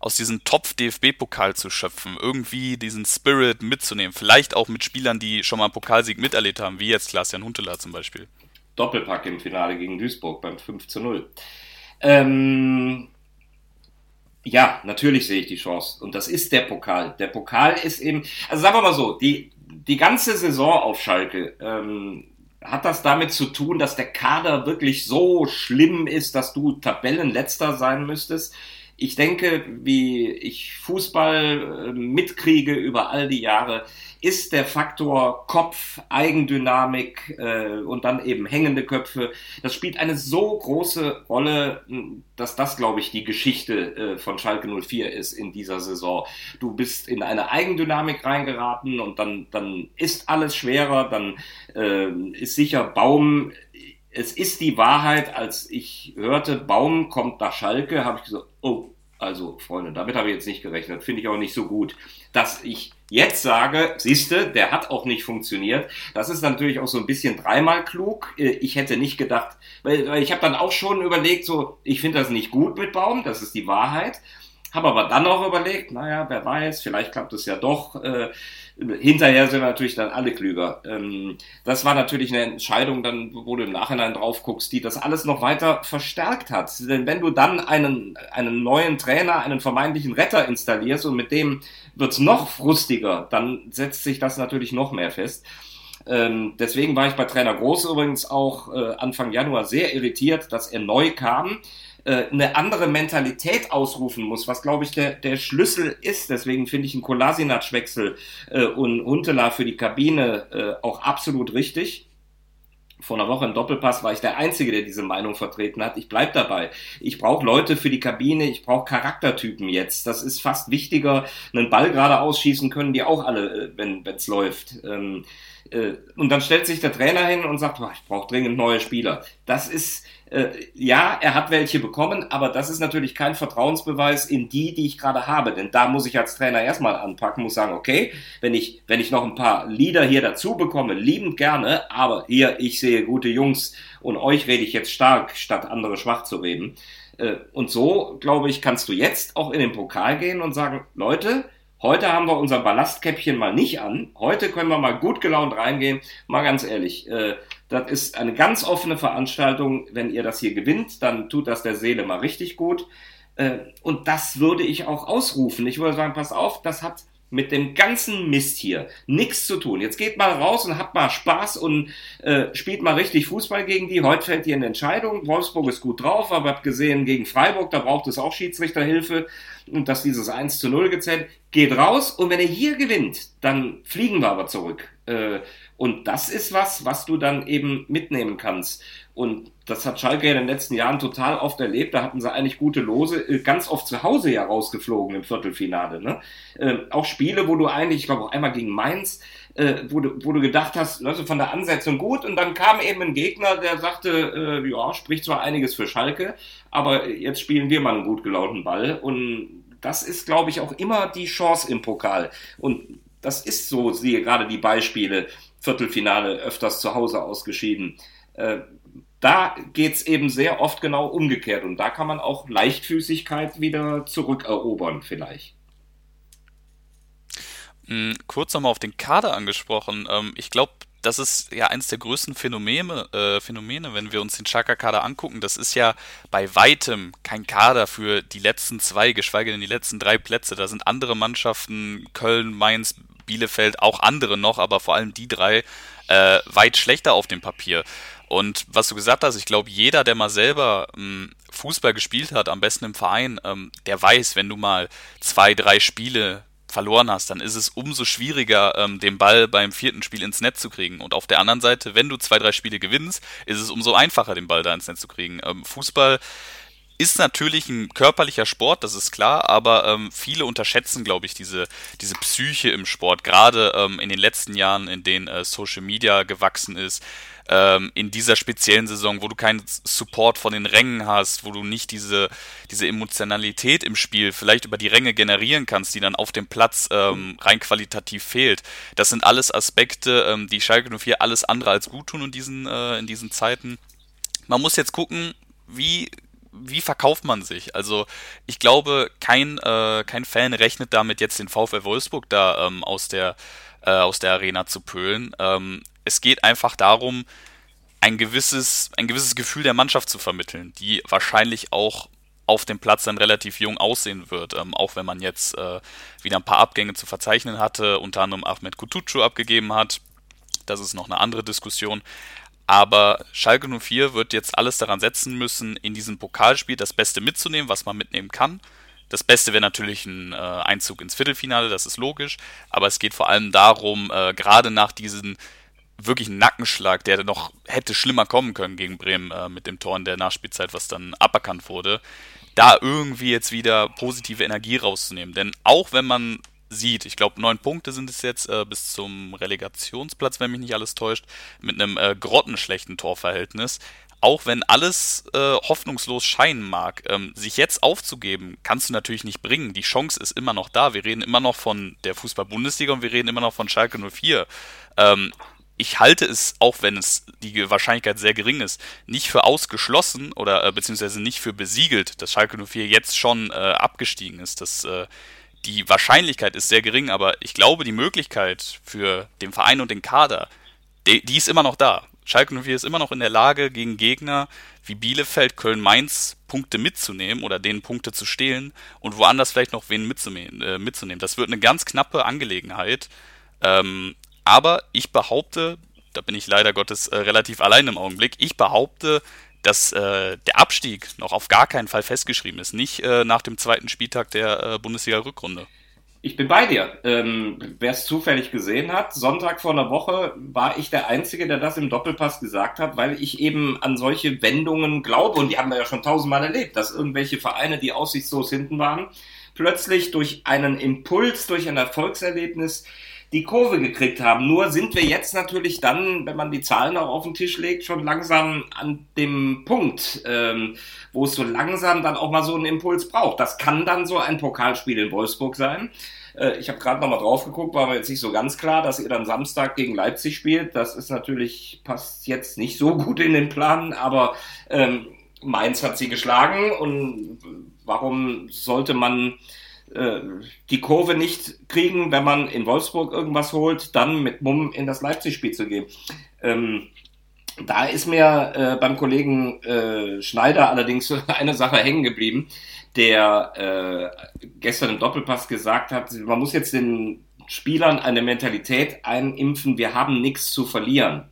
aus diesem Topf DFB-Pokal zu schöpfen, irgendwie diesen Spirit mitzunehmen, vielleicht auch mit Spielern, die schon mal einen Pokalsieg miterlebt haben, wie jetzt Klaas-Jan Huntelaar zum Beispiel. Doppelpack im Finale gegen Duisburg beim 5 zu 0. Ähm, ja, natürlich sehe ich die Chance. Und das ist der Pokal. Der Pokal ist eben, also sagen wir mal so, die, die ganze Saison auf Schalke ähm, hat das damit zu tun, dass der Kader wirklich so schlimm ist, dass du Tabellenletzter sein müsstest? Ich denke, wie ich Fußball äh, mitkriege über all die Jahre, ist der Faktor Kopf, Eigendynamik äh, und dann eben hängende Köpfe, das spielt eine so große Rolle, dass das, glaube ich, die Geschichte äh, von Schalke 04 ist in dieser Saison. Du bist in eine Eigendynamik reingeraten und dann, dann ist alles schwerer, dann äh, ist sicher Baum es ist die Wahrheit, als ich hörte, Baum kommt nach Schalke, habe ich gesagt, oh, also Freunde, damit habe ich jetzt nicht gerechnet, finde ich auch nicht so gut. Dass ich jetzt sage, siehste, der hat auch nicht funktioniert, das ist natürlich auch so ein bisschen dreimal klug. Äh, ich hätte nicht gedacht, weil ich habe dann auch schon überlegt, so, ich finde das nicht gut mit Baum, das ist die Wahrheit. Habe aber dann auch überlegt, naja, wer weiß, vielleicht klappt es ja doch. Äh, hinterher sind wir natürlich dann alle klüger. Ähm, das war natürlich eine Entscheidung, dann, wo du im Nachhinein drauf guckst, die das alles noch weiter verstärkt hat. Denn wenn du dann einen, einen neuen Trainer, einen vermeintlichen Retter installierst und mit dem wird's noch frustiger, dann setzt sich das natürlich noch mehr fest. Ähm, deswegen war ich bei Trainer Groß übrigens auch äh, Anfang Januar sehr irritiert, dass er neu kam äh, eine andere Mentalität ausrufen muss, was glaube ich der, der Schlüssel ist. Deswegen finde ich einen Kolasinac-Wechsel äh, und Huntela für die Kabine äh, auch absolut richtig. Vor einer Woche im Doppelpass war ich der Einzige, der diese Meinung vertreten hat. Ich bleib dabei. Ich brauche Leute für die Kabine, ich brauche Charaktertypen jetzt. Das ist fast wichtiger. Einen Ball gerade ausschießen können die auch alle, äh, wenn es läuft. Ähm, äh, und dann stellt sich der Trainer hin und sagt, ich brauche dringend neue Spieler. Das ist, äh, ja, er hat welche bekommen, aber das ist natürlich kein Vertrauensbeweis in die, die ich gerade habe. Denn da muss ich als Trainer erstmal anpacken, muss sagen, okay, wenn ich, wenn ich noch ein paar Lieder hier dazu bekomme, liebend gerne, aber hier, ich sehe gute Jungs und euch rede ich jetzt stark, statt andere schwach zu reden. Äh, und so, glaube ich, kannst du jetzt auch in den Pokal gehen und sagen, Leute, Heute haben wir unser Ballastkäppchen mal nicht an. Heute können wir mal gut gelaunt reingehen. Mal ganz ehrlich, äh, das ist eine ganz offene Veranstaltung. Wenn ihr das hier gewinnt, dann tut das der Seele mal richtig gut. Äh, und das würde ich auch ausrufen. Ich würde sagen, pass auf, das hat mit dem ganzen Mist hier nichts zu tun. Jetzt geht mal raus und habt mal Spaß und äh, spielt mal richtig Fußball gegen die. Heute fällt ihr eine Entscheidung. Wolfsburg ist gut drauf, aber habt gesehen, gegen Freiburg, da braucht es auch Schiedsrichterhilfe und dass dieses 1 zu 0 gezählt. Geht raus und wenn ihr hier gewinnt, dann fliegen wir aber zurück. Äh, und das ist was, was du dann eben mitnehmen kannst. Und das hat Schalke in den letzten Jahren total oft erlebt. Da hatten sie eigentlich gute Lose, äh, ganz oft zu Hause ja rausgeflogen im Viertelfinale. Ne? Äh, auch Spiele, wo du eigentlich, ich glaube auch einmal gegen Mainz, äh, wo, du, wo du gedacht hast, also von der Ansetzung gut. Und dann kam eben ein Gegner, der sagte, ja, spricht zwar einiges für Schalke, aber jetzt spielen wir mal einen gut gelaunten Ball. Und das ist, glaube ich, auch immer die Chance im Pokal. Und das ist so, siehe gerade die Beispiele, Viertelfinale öfters zu Hause ausgeschieden. Äh, da geht's eben sehr oft genau umgekehrt und da kann man auch Leichtfüßigkeit wieder zurückerobern vielleicht. Hm, kurz nochmal auf den Kader angesprochen. Ähm, ich glaube, das ist ja eins der größten Phänomene, äh, Phänomene, wenn wir uns den Chaka-Kader angucken. Das ist ja bei weitem kein Kader für die letzten zwei, geschweige denn die letzten drei Plätze. Da sind andere Mannschaften, Köln, Mainz, Bielefeld, auch andere noch, aber vor allem die drei, äh, weit schlechter auf dem Papier. Und was du gesagt hast, ich glaube, jeder, der mal selber ähm, Fußball gespielt hat, am besten im Verein, ähm, der weiß, wenn du mal zwei, drei Spiele verloren hast, dann ist es umso schwieriger, ähm, den Ball beim vierten Spiel ins Netz zu kriegen. Und auf der anderen Seite, wenn du zwei, drei Spiele gewinnst, ist es umso einfacher, den Ball da ins Netz zu kriegen. Ähm, Fußball ist natürlich ein körperlicher Sport, das ist klar, aber ähm, viele unterschätzen, glaube ich, diese, diese Psyche im Sport, gerade ähm, in den letzten Jahren, in denen äh, Social Media gewachsen ist, ähm, in dieser speziellen Saison, wo du keinen Support von den Rängen hast, wo du nicht diese, diese Emotionalität im Spiel vielleicht über die Ränge generieren kannst, die dann auf dem Platz ähm, rein qualitativ fehlt. Das sind alles Aspekte, ähm, die Schalke 04 alles andere als gut tun in diesen, äh, in diesen Zeiten. Man muss jetzt gucken, wie wie verkauft man sich? Also ich glaube, kein, äh, kein Fan rechnet damit, jetzt den VfL Wolfsburg da ähm, aus, der, äh, aus der Arena zu pölen. Ähm, es geht einfach darum, ein gewisses, ein gewisses Gefühl der Mannschaft zu vermitteln, die wahrscheinlich auch auf dem Platz dann relativ jung aussehen wird, ähm, auch wenn man jetzt äh, wieder ein paar Abgänge zu verzeichnen hatte, unter anderem Ahmed Kutucu abgegeben hat. Das ist noch eine andere Diskussion. Aber Schalke 04 wird jetzt alles daran setzen müssen, in diesem Pokalspiel das Beste mitzunehmen, was man mitnehmen kann. Das Beste wäre natürlich ein äh, Einzug ins Viertelfinale, das ist logisch. Aber es geht vor allem darum, äh, gerade nach diesem wirklichen Nackenschlag, der noch hätte schlimmer kommen können gegen Bremen äh, mit dem Tor in der Nachspielzeit, was dann aberkannt wurde, da irgendwie jetzt wieder positive Energie rauszunehmen. Denn auch wenn man sieht. Ich glaube, neun Punkte sind es jetzt äh, bis zum Relegationsplatz, wenn mich nicht alles täuscht, mit einem äh, grottenschlechten Torverhältnis. Auch wenn alles äh, hoffnungslos scheinen mag, ähm, sich jetzt aufzugeben, kannst du natürlich nicht bringen. Die Chance ist immer noch da. Wir reden immer noch von der Fußball-Bundesliga und wir reden immer noch von Schalke 04. Ähm, ich halte es, auch wenn es die Wahrscheinlichkeit sehr gering ist, nicht für ausgeschlossen oder äh, beziehungsweise nicht für besiegelt, dass Schalke 04 jetzt schon äh, abgestiegen ist. Das äh, die Wahrscheinlichkeit ist sehr gering, aber ich glaube, die Möglichkeit für den Verein und den Kader, die, die ist immer noch da. Schalke 04 ist immer noch in der Lage, gegen Gegner wie Bielefeld, Köln, Mainz Punkte mitzunehmen oder denen Punkte zu stehlen und woanders vielleicht noch wen mitzunehmen. Äh, mitzunehmen. Das wird eine ganz knappe Angelegenheit. Ähm, aber ich behaupte, da bin ich leider Gottes äh, relativ allein im Augenblick, ich behaupte, dass äh, der Abstieg noch auf gar keinen Fall festgeschrieben ist. Nicht äh, nach dem zweiten Spieltag der äh, Bundesliga-Rückrunde. Ich bin bei dir. Ähm, Wer es zufällig gesehen hat, Sonntag vor einer Woche war ich der Einzige, der das im Doppelpass gesagt hat, weil ich eben an solche Wendungen glaube, und die haben wir ja schon tausendmal erlebt, dass irgendwelche Vereine, die aussichtslos hinten waren, plötzlich durch einen Impuls, durch ein Erfolgserlebnis die Kurve gekriegt haben. Nur sind wir jetzt natürlich dann, wenn man die Zahlen auch auf den Tisch legt, schon langsam an dem Punkt, ähm, wo es so langsam dann auch mal so einen Impuls braucht. Das kann dann so ein Pokalspiel in Wolfsburg sein. Äh, ich habe gerade noch mal drauf geguckt, war mir jetzt nicht so ganz klar, dass ihr dann Samstag gegen Leipzig spielt. Das ist natürlich, passt jetzt nicht so gut in den Plan, aber ähm, Mainz hat sie geschlagen und warum sollte man äh, die Kurve nicht kriegen, wenn man in Wolfsburg irgendwas holt, dann mit Mumm in das Leipzig-Spiel zu gehen. Ähm, da ist mir äh, beim Kollegen äh, Schneider allerdings eine Sache hängen geblieben, der äh, gestern im Doppelpass gesagt hat, man muss jetzt den Spielern eine Mentalität einimpfen, wir haben nichts zu verlieren.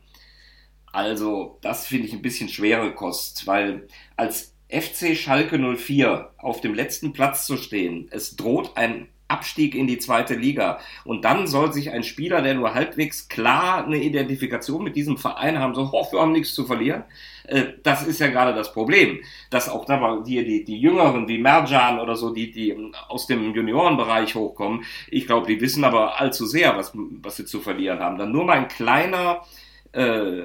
Also das finde ich ein bisschen schwere Kost, weil als FC Schalke 04 auf dem letzten Platz zu stehen. Es droht ein Abstieg in die zweite Liga. Und dann soll sich ein Spieler, der nur halbwegs klar eine Identifikation mit diesem Verein haben, so, hoch, wir haben nichts zu verlieren. Äh, das ist ja gerade das Problem, dass auch da mal die, die, die Jüngeren wie Merjan oder so, die, die aus dem Juniorenbereich hochkommen, ich glaube, die wissen aber allzu sehr, was, was sie zu verlieren haben. Dann nur mal ein kleiner, äh,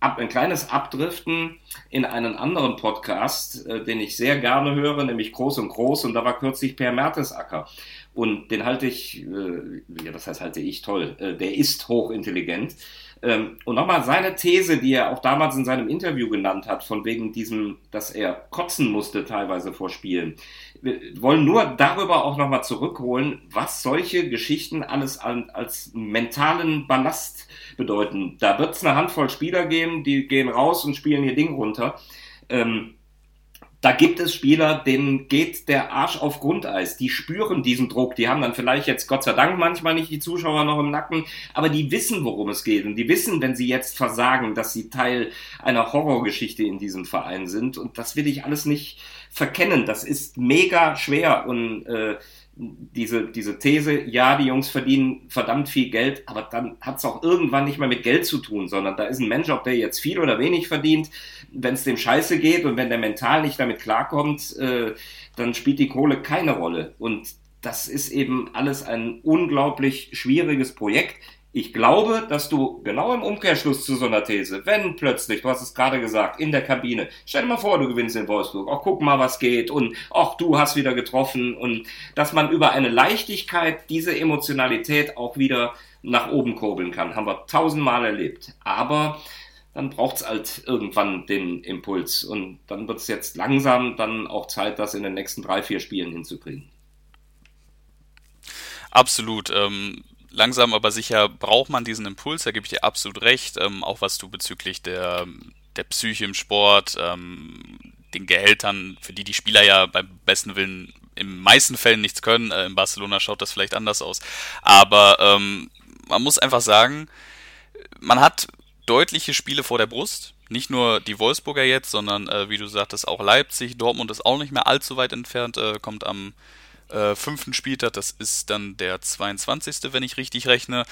ab, ein kleines Abdriften in einen anderen Podcast, äh, den ich sehr gerne höre, nämlich Groß und Groß. Und da war kürzlich Per Mertesacker. Und den halte ich, äh, ja, das heißt halte ich toll, äh, der ist hochintelligent. Ähm, und nochmal seine These, die er auch damals in seinem Interview genannt hat, von wegen diesem, dass er kotzen musste teilweise vor Spielen. Wir wollen nur darüber auch nochmal zurückholen, was solche Geschichten alles an, als mentalen Ballast bedeuten. Da wird es eine Handvoll Spieler geben, die gehen raus und spielen ihr Ding runter. Ähm, da gibt es Spieler, denen geht der Arsch auf Grundeis. Die spüren diesen Druck. Die haben dann vielleicht jetzt Gott sei Dank manchmal nicht die Zuschauer noch im Nacken, aber die wissen, worum es geht. Und die wissen, wenn sie jetzt versagen, dass sie Teil einer Horrorgeschichte in diesem Verein sind. Und das will ich alles nicht verkennen. Das ist mega schwer. Und äh, diese, diese These, ja, die Jungs verdienen verdammt viel Geld, aber dann hat es auch irgendwann nicht mehr mit Geld zu tun, sondern da ist ein Mensch, ob der jetzt viel oder wenig verdient, wenn es dem scheiße geht und wenn der mental nicht damit klarkommt, äh, dann spielt die Kohle keine Rolle. Und das ist eben alles ein unglaublich schwieriges Projekt. Ich glaube, dass du genau im Umkehrschluss zu so einer These, wenn plötzlich, du hast es gerade gesagt, in der Kabine, stell dir mal vor, du gewinnst in Wolfsburg, ach guck mal, was geht und ach du hast wieder getroffen und dass man über eine Leichtigkeit diese Emotionalität auch wieder nach oben kurbeln kann, haben wir tausendmal erlebt. Aber dann braucht's halt irgendwann den Impuls und dann wird's jetzt langsam dann auch Zeit, das in den nächsten drei, vier Spielen hinzukriegen. Absolut. Ähm, langsam aber sicher braucht man diesen Impuls, da gebe ich dir absolut recht. Ähm, auch was du bezüglich der, der Psyche im Sport, ähm, den Gehältern, für die die Spieler ja beim besten Willen in meisten Fällen nichts können. Äh, in Barcelona schaut das vielleicht anders aus. Aber ähm, man muss einfach sagen, man hat deutliche Spiele vor der Brust. Nicht nur die Wolfsburger jetzt, sondern äh, wie du sagtest, auch Leipzig. Dortmund ist auch nicht mehr allzu weit entfernt, äh, kommt am äh, fünften Spieltag, das ist dann der 22., wenn ich richtig rechne.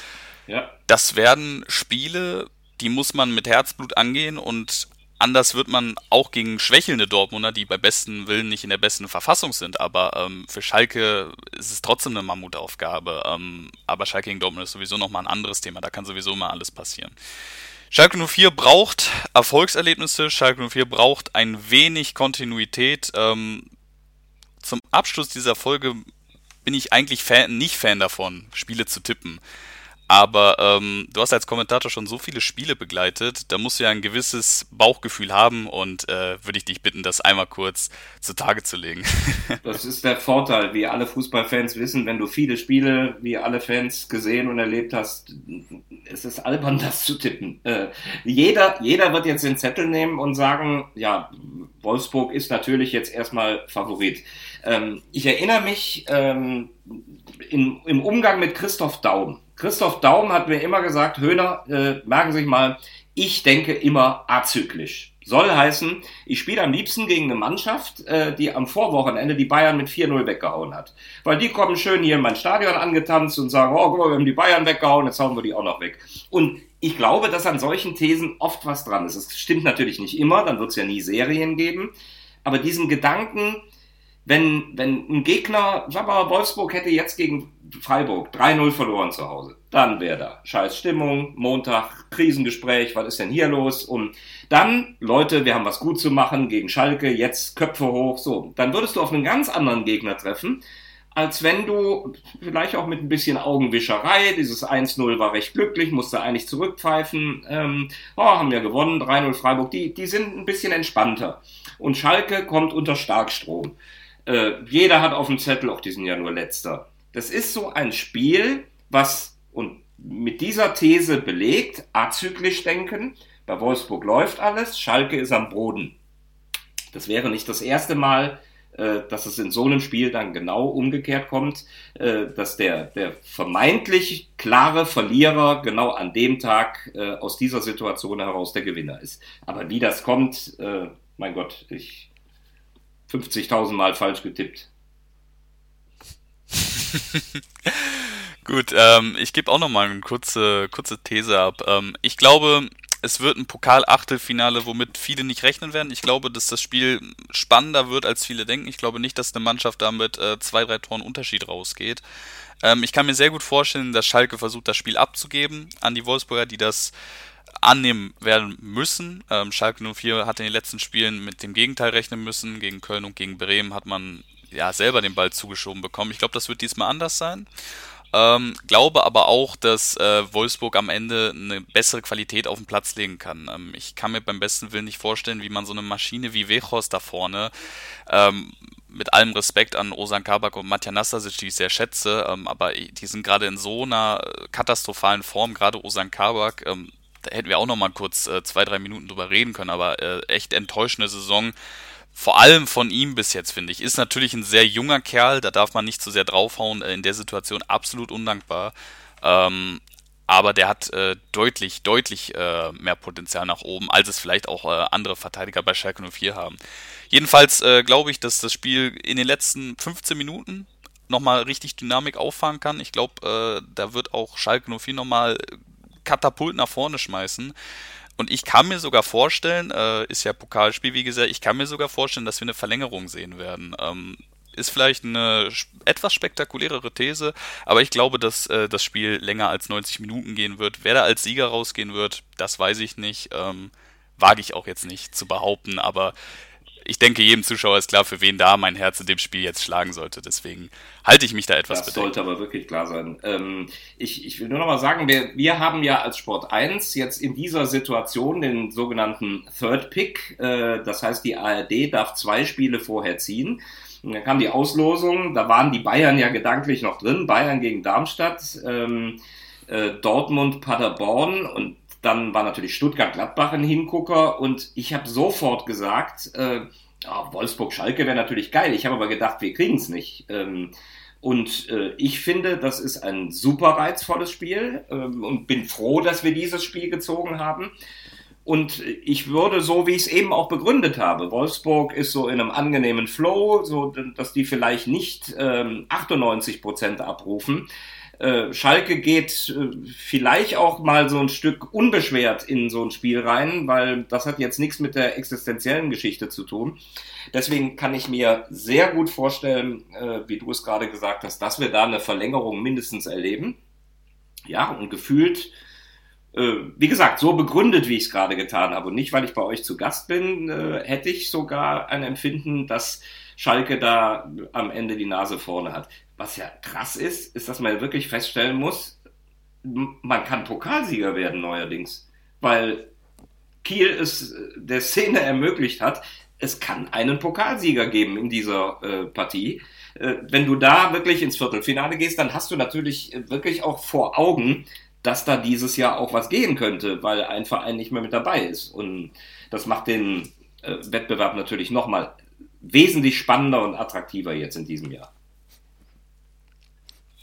Ja. Das werden Spiele, die muss man mit Herzblut angehen und anders wird man auch gegen schwächelnde Dortmunder, die bei besten Willen nicht in der besten Verfassung sind, aber ähm, für Schalke ist es trotzdem eine Mammutaufgabe. Ähm, aber Schalke gegen Dortmund ist sowieso nochmal ein anderes Thema, da kann sowieso mal alles passieren. Schalke 04 braucht Erfolgserlebnisse, Schalke 04 braucht ein wenig Kontinuität. Ähm, zum Abschluss dieser Folge bin ich eigentlich Fan, nicht Fan davon, Spiele zu tippen. Aber ähm, du hast als Kommentator schon so viele Spiele begleitet, da musst du ja ein gewisses Bauchgefühl haben und äh, würde ich dich bitten, das einmal kurz zutage zu legen. das ist der Vorteil, wie alle Fußballfans wissen, wenn du viele Spiele, wie alle Fans gesehen und erlebt hast, es ist albern, das zu tippen. Äh, jeder, jeder wird jetzt den Zettel nehmen und sagen, ja, Wolfsburg ist natürlich jetzt erstmal Favorit. Ähm, ich erinnere mich ähm, in, im Umgang mit Christoph Daum Christoph Daum hat mir immer gesagt, Höhner, äh, merken Sie sich mal, ich denke immer azyklisch. Soll heißen, ich spiele am liebsten gegen eine Mannschaft, äh, die am Vorwochenende die Bayern mit 4-0 weggehauen hat. Weil die kommen schön hier in mein Stadion angetanzt und sagen, oh, guck mal, wir haben die Bayern weggehauen, jetzt hauen wir die auch noch weg. Und ich glaube, dass an solchen Thesen oft was dran ist. Es stimmt natürlich nicht immer, dann wird es ja nie Serien geben. Aber diesen Gedanken, wenn, wenn ein Gegner, sag mal, Wolfsburg hätte jetzt gegen Freiburg 3-0 verloren zu Hause, dann wäre da scheiß Stimmung, Montag, Krisengespräch, was ist denn hier los? Und dann, Leute, wir haben was gut zu machen gegen Schalke, jetzt Köpfe hoch, so. Dann würdest du auf einen ganz anderen Gegner treffen, als wenn du vielleicht auch mit ein bisschen Augenwischerei, dieses 1-0 war recht glücklich, musste eigentlich zurückpfeifen, ähm, oh, haben wir gewonnen, 3-0 Freiburg, die, die sind ein bisschen entspannter. Und Schalke kommt unter Starkstrom. Äh, jeder hat auf dem Zettel, auch diesen Jahr nur letzter. Das ist so ein Spiel, was und mit dieser These belegt, azyklisch denken. Bei Wolfsburg läuft alles, Schalke ist am Boden. Das wäre nicht das erste Mal, äh, dass es in so einem Spiel dann genau umgekehrt kommt, äh, dass der, der vermeintlich klare Verlierer genau an dem Tag äh, aus dieser Situation heraus der Gewinner ist. Aber wie das kommt, mein Gott, ich 50.000 Mal falsch getippt. Gut, ähm, ich gebe auch noch mal eine kurze, kurze These ab. Ähm, ich glaube, es wird ein Pokal-Achtelfinale, womit viele nicht rechnen werden. Ich glaube, dass das Spiel spannender wird, als viele denken. Ich glaube nicht, dass eine Mannschaft damit äh, zwei, drei Toren Unterschied rausgeht. Ähm, ich kann mir sehr gut vorstellen, dass Schalke versucht, das Spiel abzugeben an die Wolfsburger, die das annehmen werden müssen. Ähm, Schalke 04 hat in den letzten Spielen mit dem Gegenteil rechnen müssen. Gegen Köln und gegen Bremen hat man ja selber den Ball zugeschoben bekommen. Ich glaube, das wird diesmal anders sein. Ähm, glaube aber auch, dass äh, Wolfsburg am Ende eine bessere Qualität auf den Platz legen kann. Ähm, ich kann mir beim besten Willen nicht vorstellen, wie man so eine Maschine wie Wechos da vorne ähm, mit allem Respekt an Osan Kabak und Matja Nastasic, die ich sehr schätze, ähm, aber die sind gerade in so einer katastrophalen Form, gerade Osan Kabak, ähm, da hätten wir auch noch mal kurz äh, zwei, drei Minuten drüber reden können, aber äh, echt enttäuschende Saison. Vor allem von ihm bis jetzt, finde ich. Ist natürlich ein sehr junger Kerl, da darf man nicht zu so sehr draufhauen. Äh, in der Situation absolut undankbar. Ähm, aber der hat äh, deutlich, deutlich äh, mehr Potenzial nach oben, als es vielleicht auch andere Verteidiger bei Schalke 04 haben. Jedenfalls glaube ich, dass das Spiel in den letzten 15 Minuten nochmal richtig Dynamik auffahren kann. Ich glaube, äh, da wird auch Schalke 04 nochmal Katapult nach vorne schmeißen. Und ich kann mir sogar vorstellen, äh, ist ja Pokalspiel, wie gesagt, ich kann mir sogar vorstellen, dass wir eine Verlängerung sehen werden. Ähm, ist vielleicht eine etwas spektakulärere These, aber ich glaube, dass äh, das Spiel länger als 90 Minuten gehen wird. Wer da als Sieger rausgehen wird, das weiß ich nicht. Ähm, wage ich auch jetzt nicht zu behaupten, aber ich denke, jedem Zuschauer ist klar, für wen da mein Herz in dem Spiel jetzt schlagen sollte. Deswegen halte ich mich da etwas Das bedeckt. sollte aber wirklich klar sein. Ähm, ich, ich will nur noch mal sagen, wir, wir haben ja als Sport 1 jetzt in dieser Situation den sogenannten Third Pick. Äh, das heißt, die ARD darf zwei Spiele vorher ziehen. Und dann kam die Auslosung, da waren die Bayern ja gedanklich noch drin, Bayern gegen Darmstadt, ähm, äh, Dortmund, Paderborn und dann war natürlich Stuttgart-Gladbach ein Hingucker und ich habe sofort gesagt, äh, oh, Wolfsburg-Schalke wäre natürlich geil. Ich habe aber gedacht, wir kriegen es nicht. Ähm, und äh, ich finde, das ist ein super reizvolles Spiel ähm, und bin froh, dass wir dieses Spiel gezogen haben. Und ich würde, so wie ich es eben auch begründet habe, Wolfsburg ist so in einem angenehmen Flow, so dass die vielleicht nicht ähm, 98 Prozent abrufen. Äh, Schalke geht äh, vielleicht auch mal so ein Stück unbeschwert in so ein Spiel rein, weil das hat jetzt nichts mit der existenziellen Geschichte zu tun. Deswegen kann ich mir sehr gut vorstellen, äh, wie du es gerade gesagt hast, dass wir da eine Verlängerung mindestens erleben. Ja, und gefühlt äh, wie gesagt, so begründet, wie ich es gerade getan habe und nicht, weil ich bei euch zu Gast bin, äh, hätte ich sogar ein Empfinden, dass Schalke da am Ende die Nase vorne hat. Was ja krass ist, ist, dass man wirklich feststellen muss, man kann Pokalsieger werden neuerdings, weil Kiel es äh, der Szene ermöglicht hat, es kann einen Pokalsieger geben in dieser äh, Partie. Äh, wenn du da wirklich ins Viertelfinale gehst, dann hast du natürlich wirklich auch vor Augen, dass da dieses Jahr auch was gehen könnte, weil ein Verein nicht mehr mit dabei ist. Und das macht den äh, Wettbewerb natürlich nochmal wesentlich spannender und attraktiver jetzt in diesem Jahr.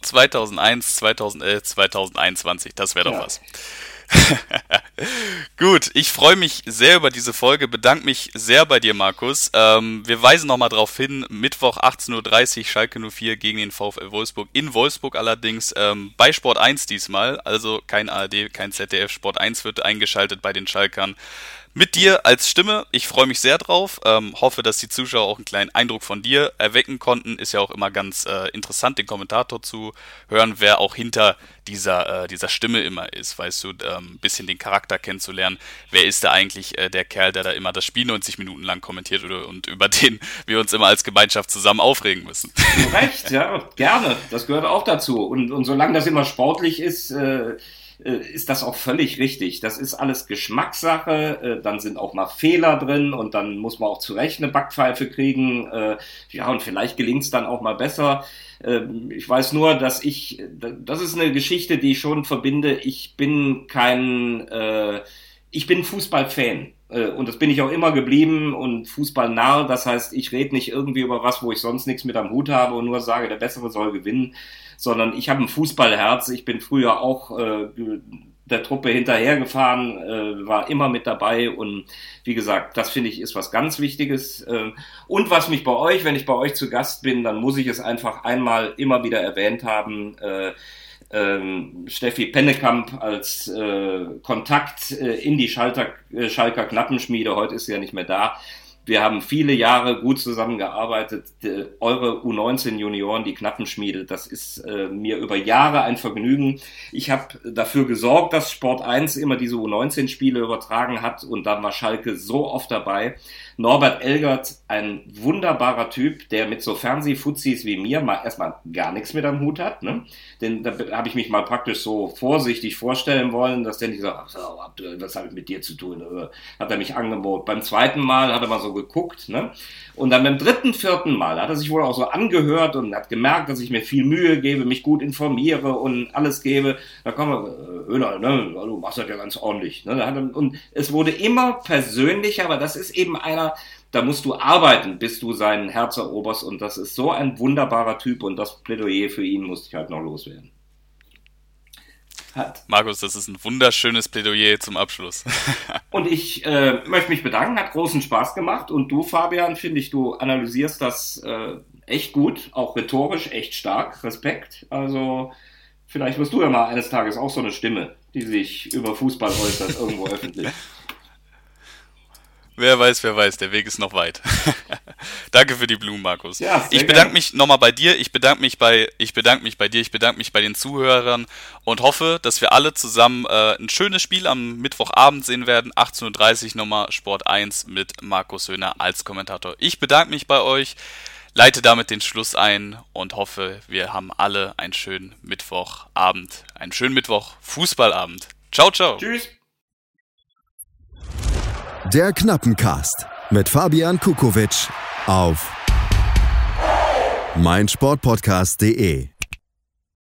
2001, 2011, 2021, das wäre doch ja. was. Gut, ich freue mich sehr über diese Folge, bedanke mich sehr bei dir, Markus. Ähm, wir weisen nochmal darauf hin, Mittwoch 18.30 Uhr Schalke 04 gegen den VfL Wolfsburg, in Wolfsburg allerdings, ähm, bei Sport 1 diesmal, also kein ARD, kein ZDF, Sport 1 wird eingeschaltet bei den Schalkern mit dir als Stimme. Ich freue mich sehr drauf. Ähm, hoffe, dass die Zuschauer auch einen kleinen Eindruck von dir erwecken konnten. Ist ja auch immer ganz äh, interessant, den Kommentator zu hören, wer auch hinter dieser, äh, dieser Stimme immer ist. Weißt du, ähm, ein bisschen den Charakter kennenzulernen. Wer ist da eigentlich äh, der Kerl, der da immer das Spiel 90 Minuten lang kommentiert oder, und über den wir uns immer als Gemeinschaft zusammen aufregen müssen? Recht, ja, gerne. Das gehört auch dazu. Und, und solange das immer sportlich ist, äh, ist das auch völlig richtig. Das ist alles Geschmackssache, äh, dann sind auch mal Fehler drin und dann muss man auch zurecht eine Backpfeife kriegen. Äh, ja, und vielleicht gelingt es dann auch mal besser. Ähm, ich weiß nur, dass ich, das ist eine Geschichte, die ich schon verbinde. Ich bin kein, ich bin Fußballfan. Und das bin ich auch immer geblieben und Fußball nah. Das heißt, ich rede nicht irgendwie über was, wo ich sonst nichts mit am Hut habe und nur sage, der Bessere soll gewinnen sondern ich habe ein Fußballherz. Ich bin früher auch äh, der Truppe hinterhergefahren, äh, war immer mit dabei und wie gesagt, das finde ich ist was ganz Wichtiges. Äh, und was mich bei euch, wenn ich bei euch zu Gast bin, dann muss ich es einfach einmal immer wieder erwähnt haben. Äh, ähm, Steffi Pennekamp als äh, Kontakt äh, in die Schalter, äh, Schalker Knappenschmiede, heute ist sie ja nicht mehr da, wir haben viele Jahre gut zusammengearbeitet. Eure U19-Junioren, die Knappenschmiede, das ist äh, mir über Jahre ein Vergnügen. Ich habe dafür gesorgt, dass Sport 1 immer diese U19-Spiele übertragen hat und da war Schalke so oft dabei. Norbert Elgert, ein wunderbarer Typ, der mit so Fernsehfuzis wie mir mal erstmal gar nichts mit am Hut hat. Ne? Denn da habe ich mich mal praktisch so vorsichtig vorstellen wollen, dass der nicht so, was habe ich mit dir zu tun? Äh, hat er mich angeboten. Beim zweiten Mal hat er mal so geguckt. Ne? Und dann beim dritten, vierten Mal hat er sich wohl auch so angehört und hat gemerkt, dass ich mir viel Mühe gebe, mich gut informiere und alles gebe. Da kommen wir, Öner, ne, du machst das ja ganz ordentlich. Ne? Und es wurde immer persönlicher, aber das ist eben einer, da musst du arbeiten, bis du sein Herz eroberst. Und das ist so ein wunderbarer Typ und das Plädoyer für ihn musste ich halt noch loswerden hat. Markus, das ist ein wunderschönes Plädoyer zum Abschluss. und ich äh, möchte mich bedanken, hat großen Spaß gemacht. Und du, Fabian, finde ich, du analysierst das äh, echt gut, auch rhetorisch echt stark. Respekt. Also vielleicht wirst du ja mal eines Tages auch so eine Stimme, die sich über Fußball äußert, irgendwo öffentlich. Wer weiß, wer weiß, der Weg ist noch weit. Danke für die Blumen, Markus. Ja, ich bedanke gerne. mich nochmal bei dir, ich bedanke mich bei, ich bedanke mich bei dir, ich bedanke mich bei den Zuhörern und hoffe, dass wir alle zusammen äh, ein schönes Spiel am Mittwochabend sehen werden. 18.30 Uhr Nummer Sport 1 mit Markus Höhner als Kommentator. Ich bedanke mich bei euch, leite damit den Schluss ein und hoffe, wir haben alle einen schönen Mittwochabend, einen schönen Mittwoch Fußballabend. Ciao, ciao. Tschüss. Der Knappencast mit Fabian Kukowitsch auf meinsportpodcast.de.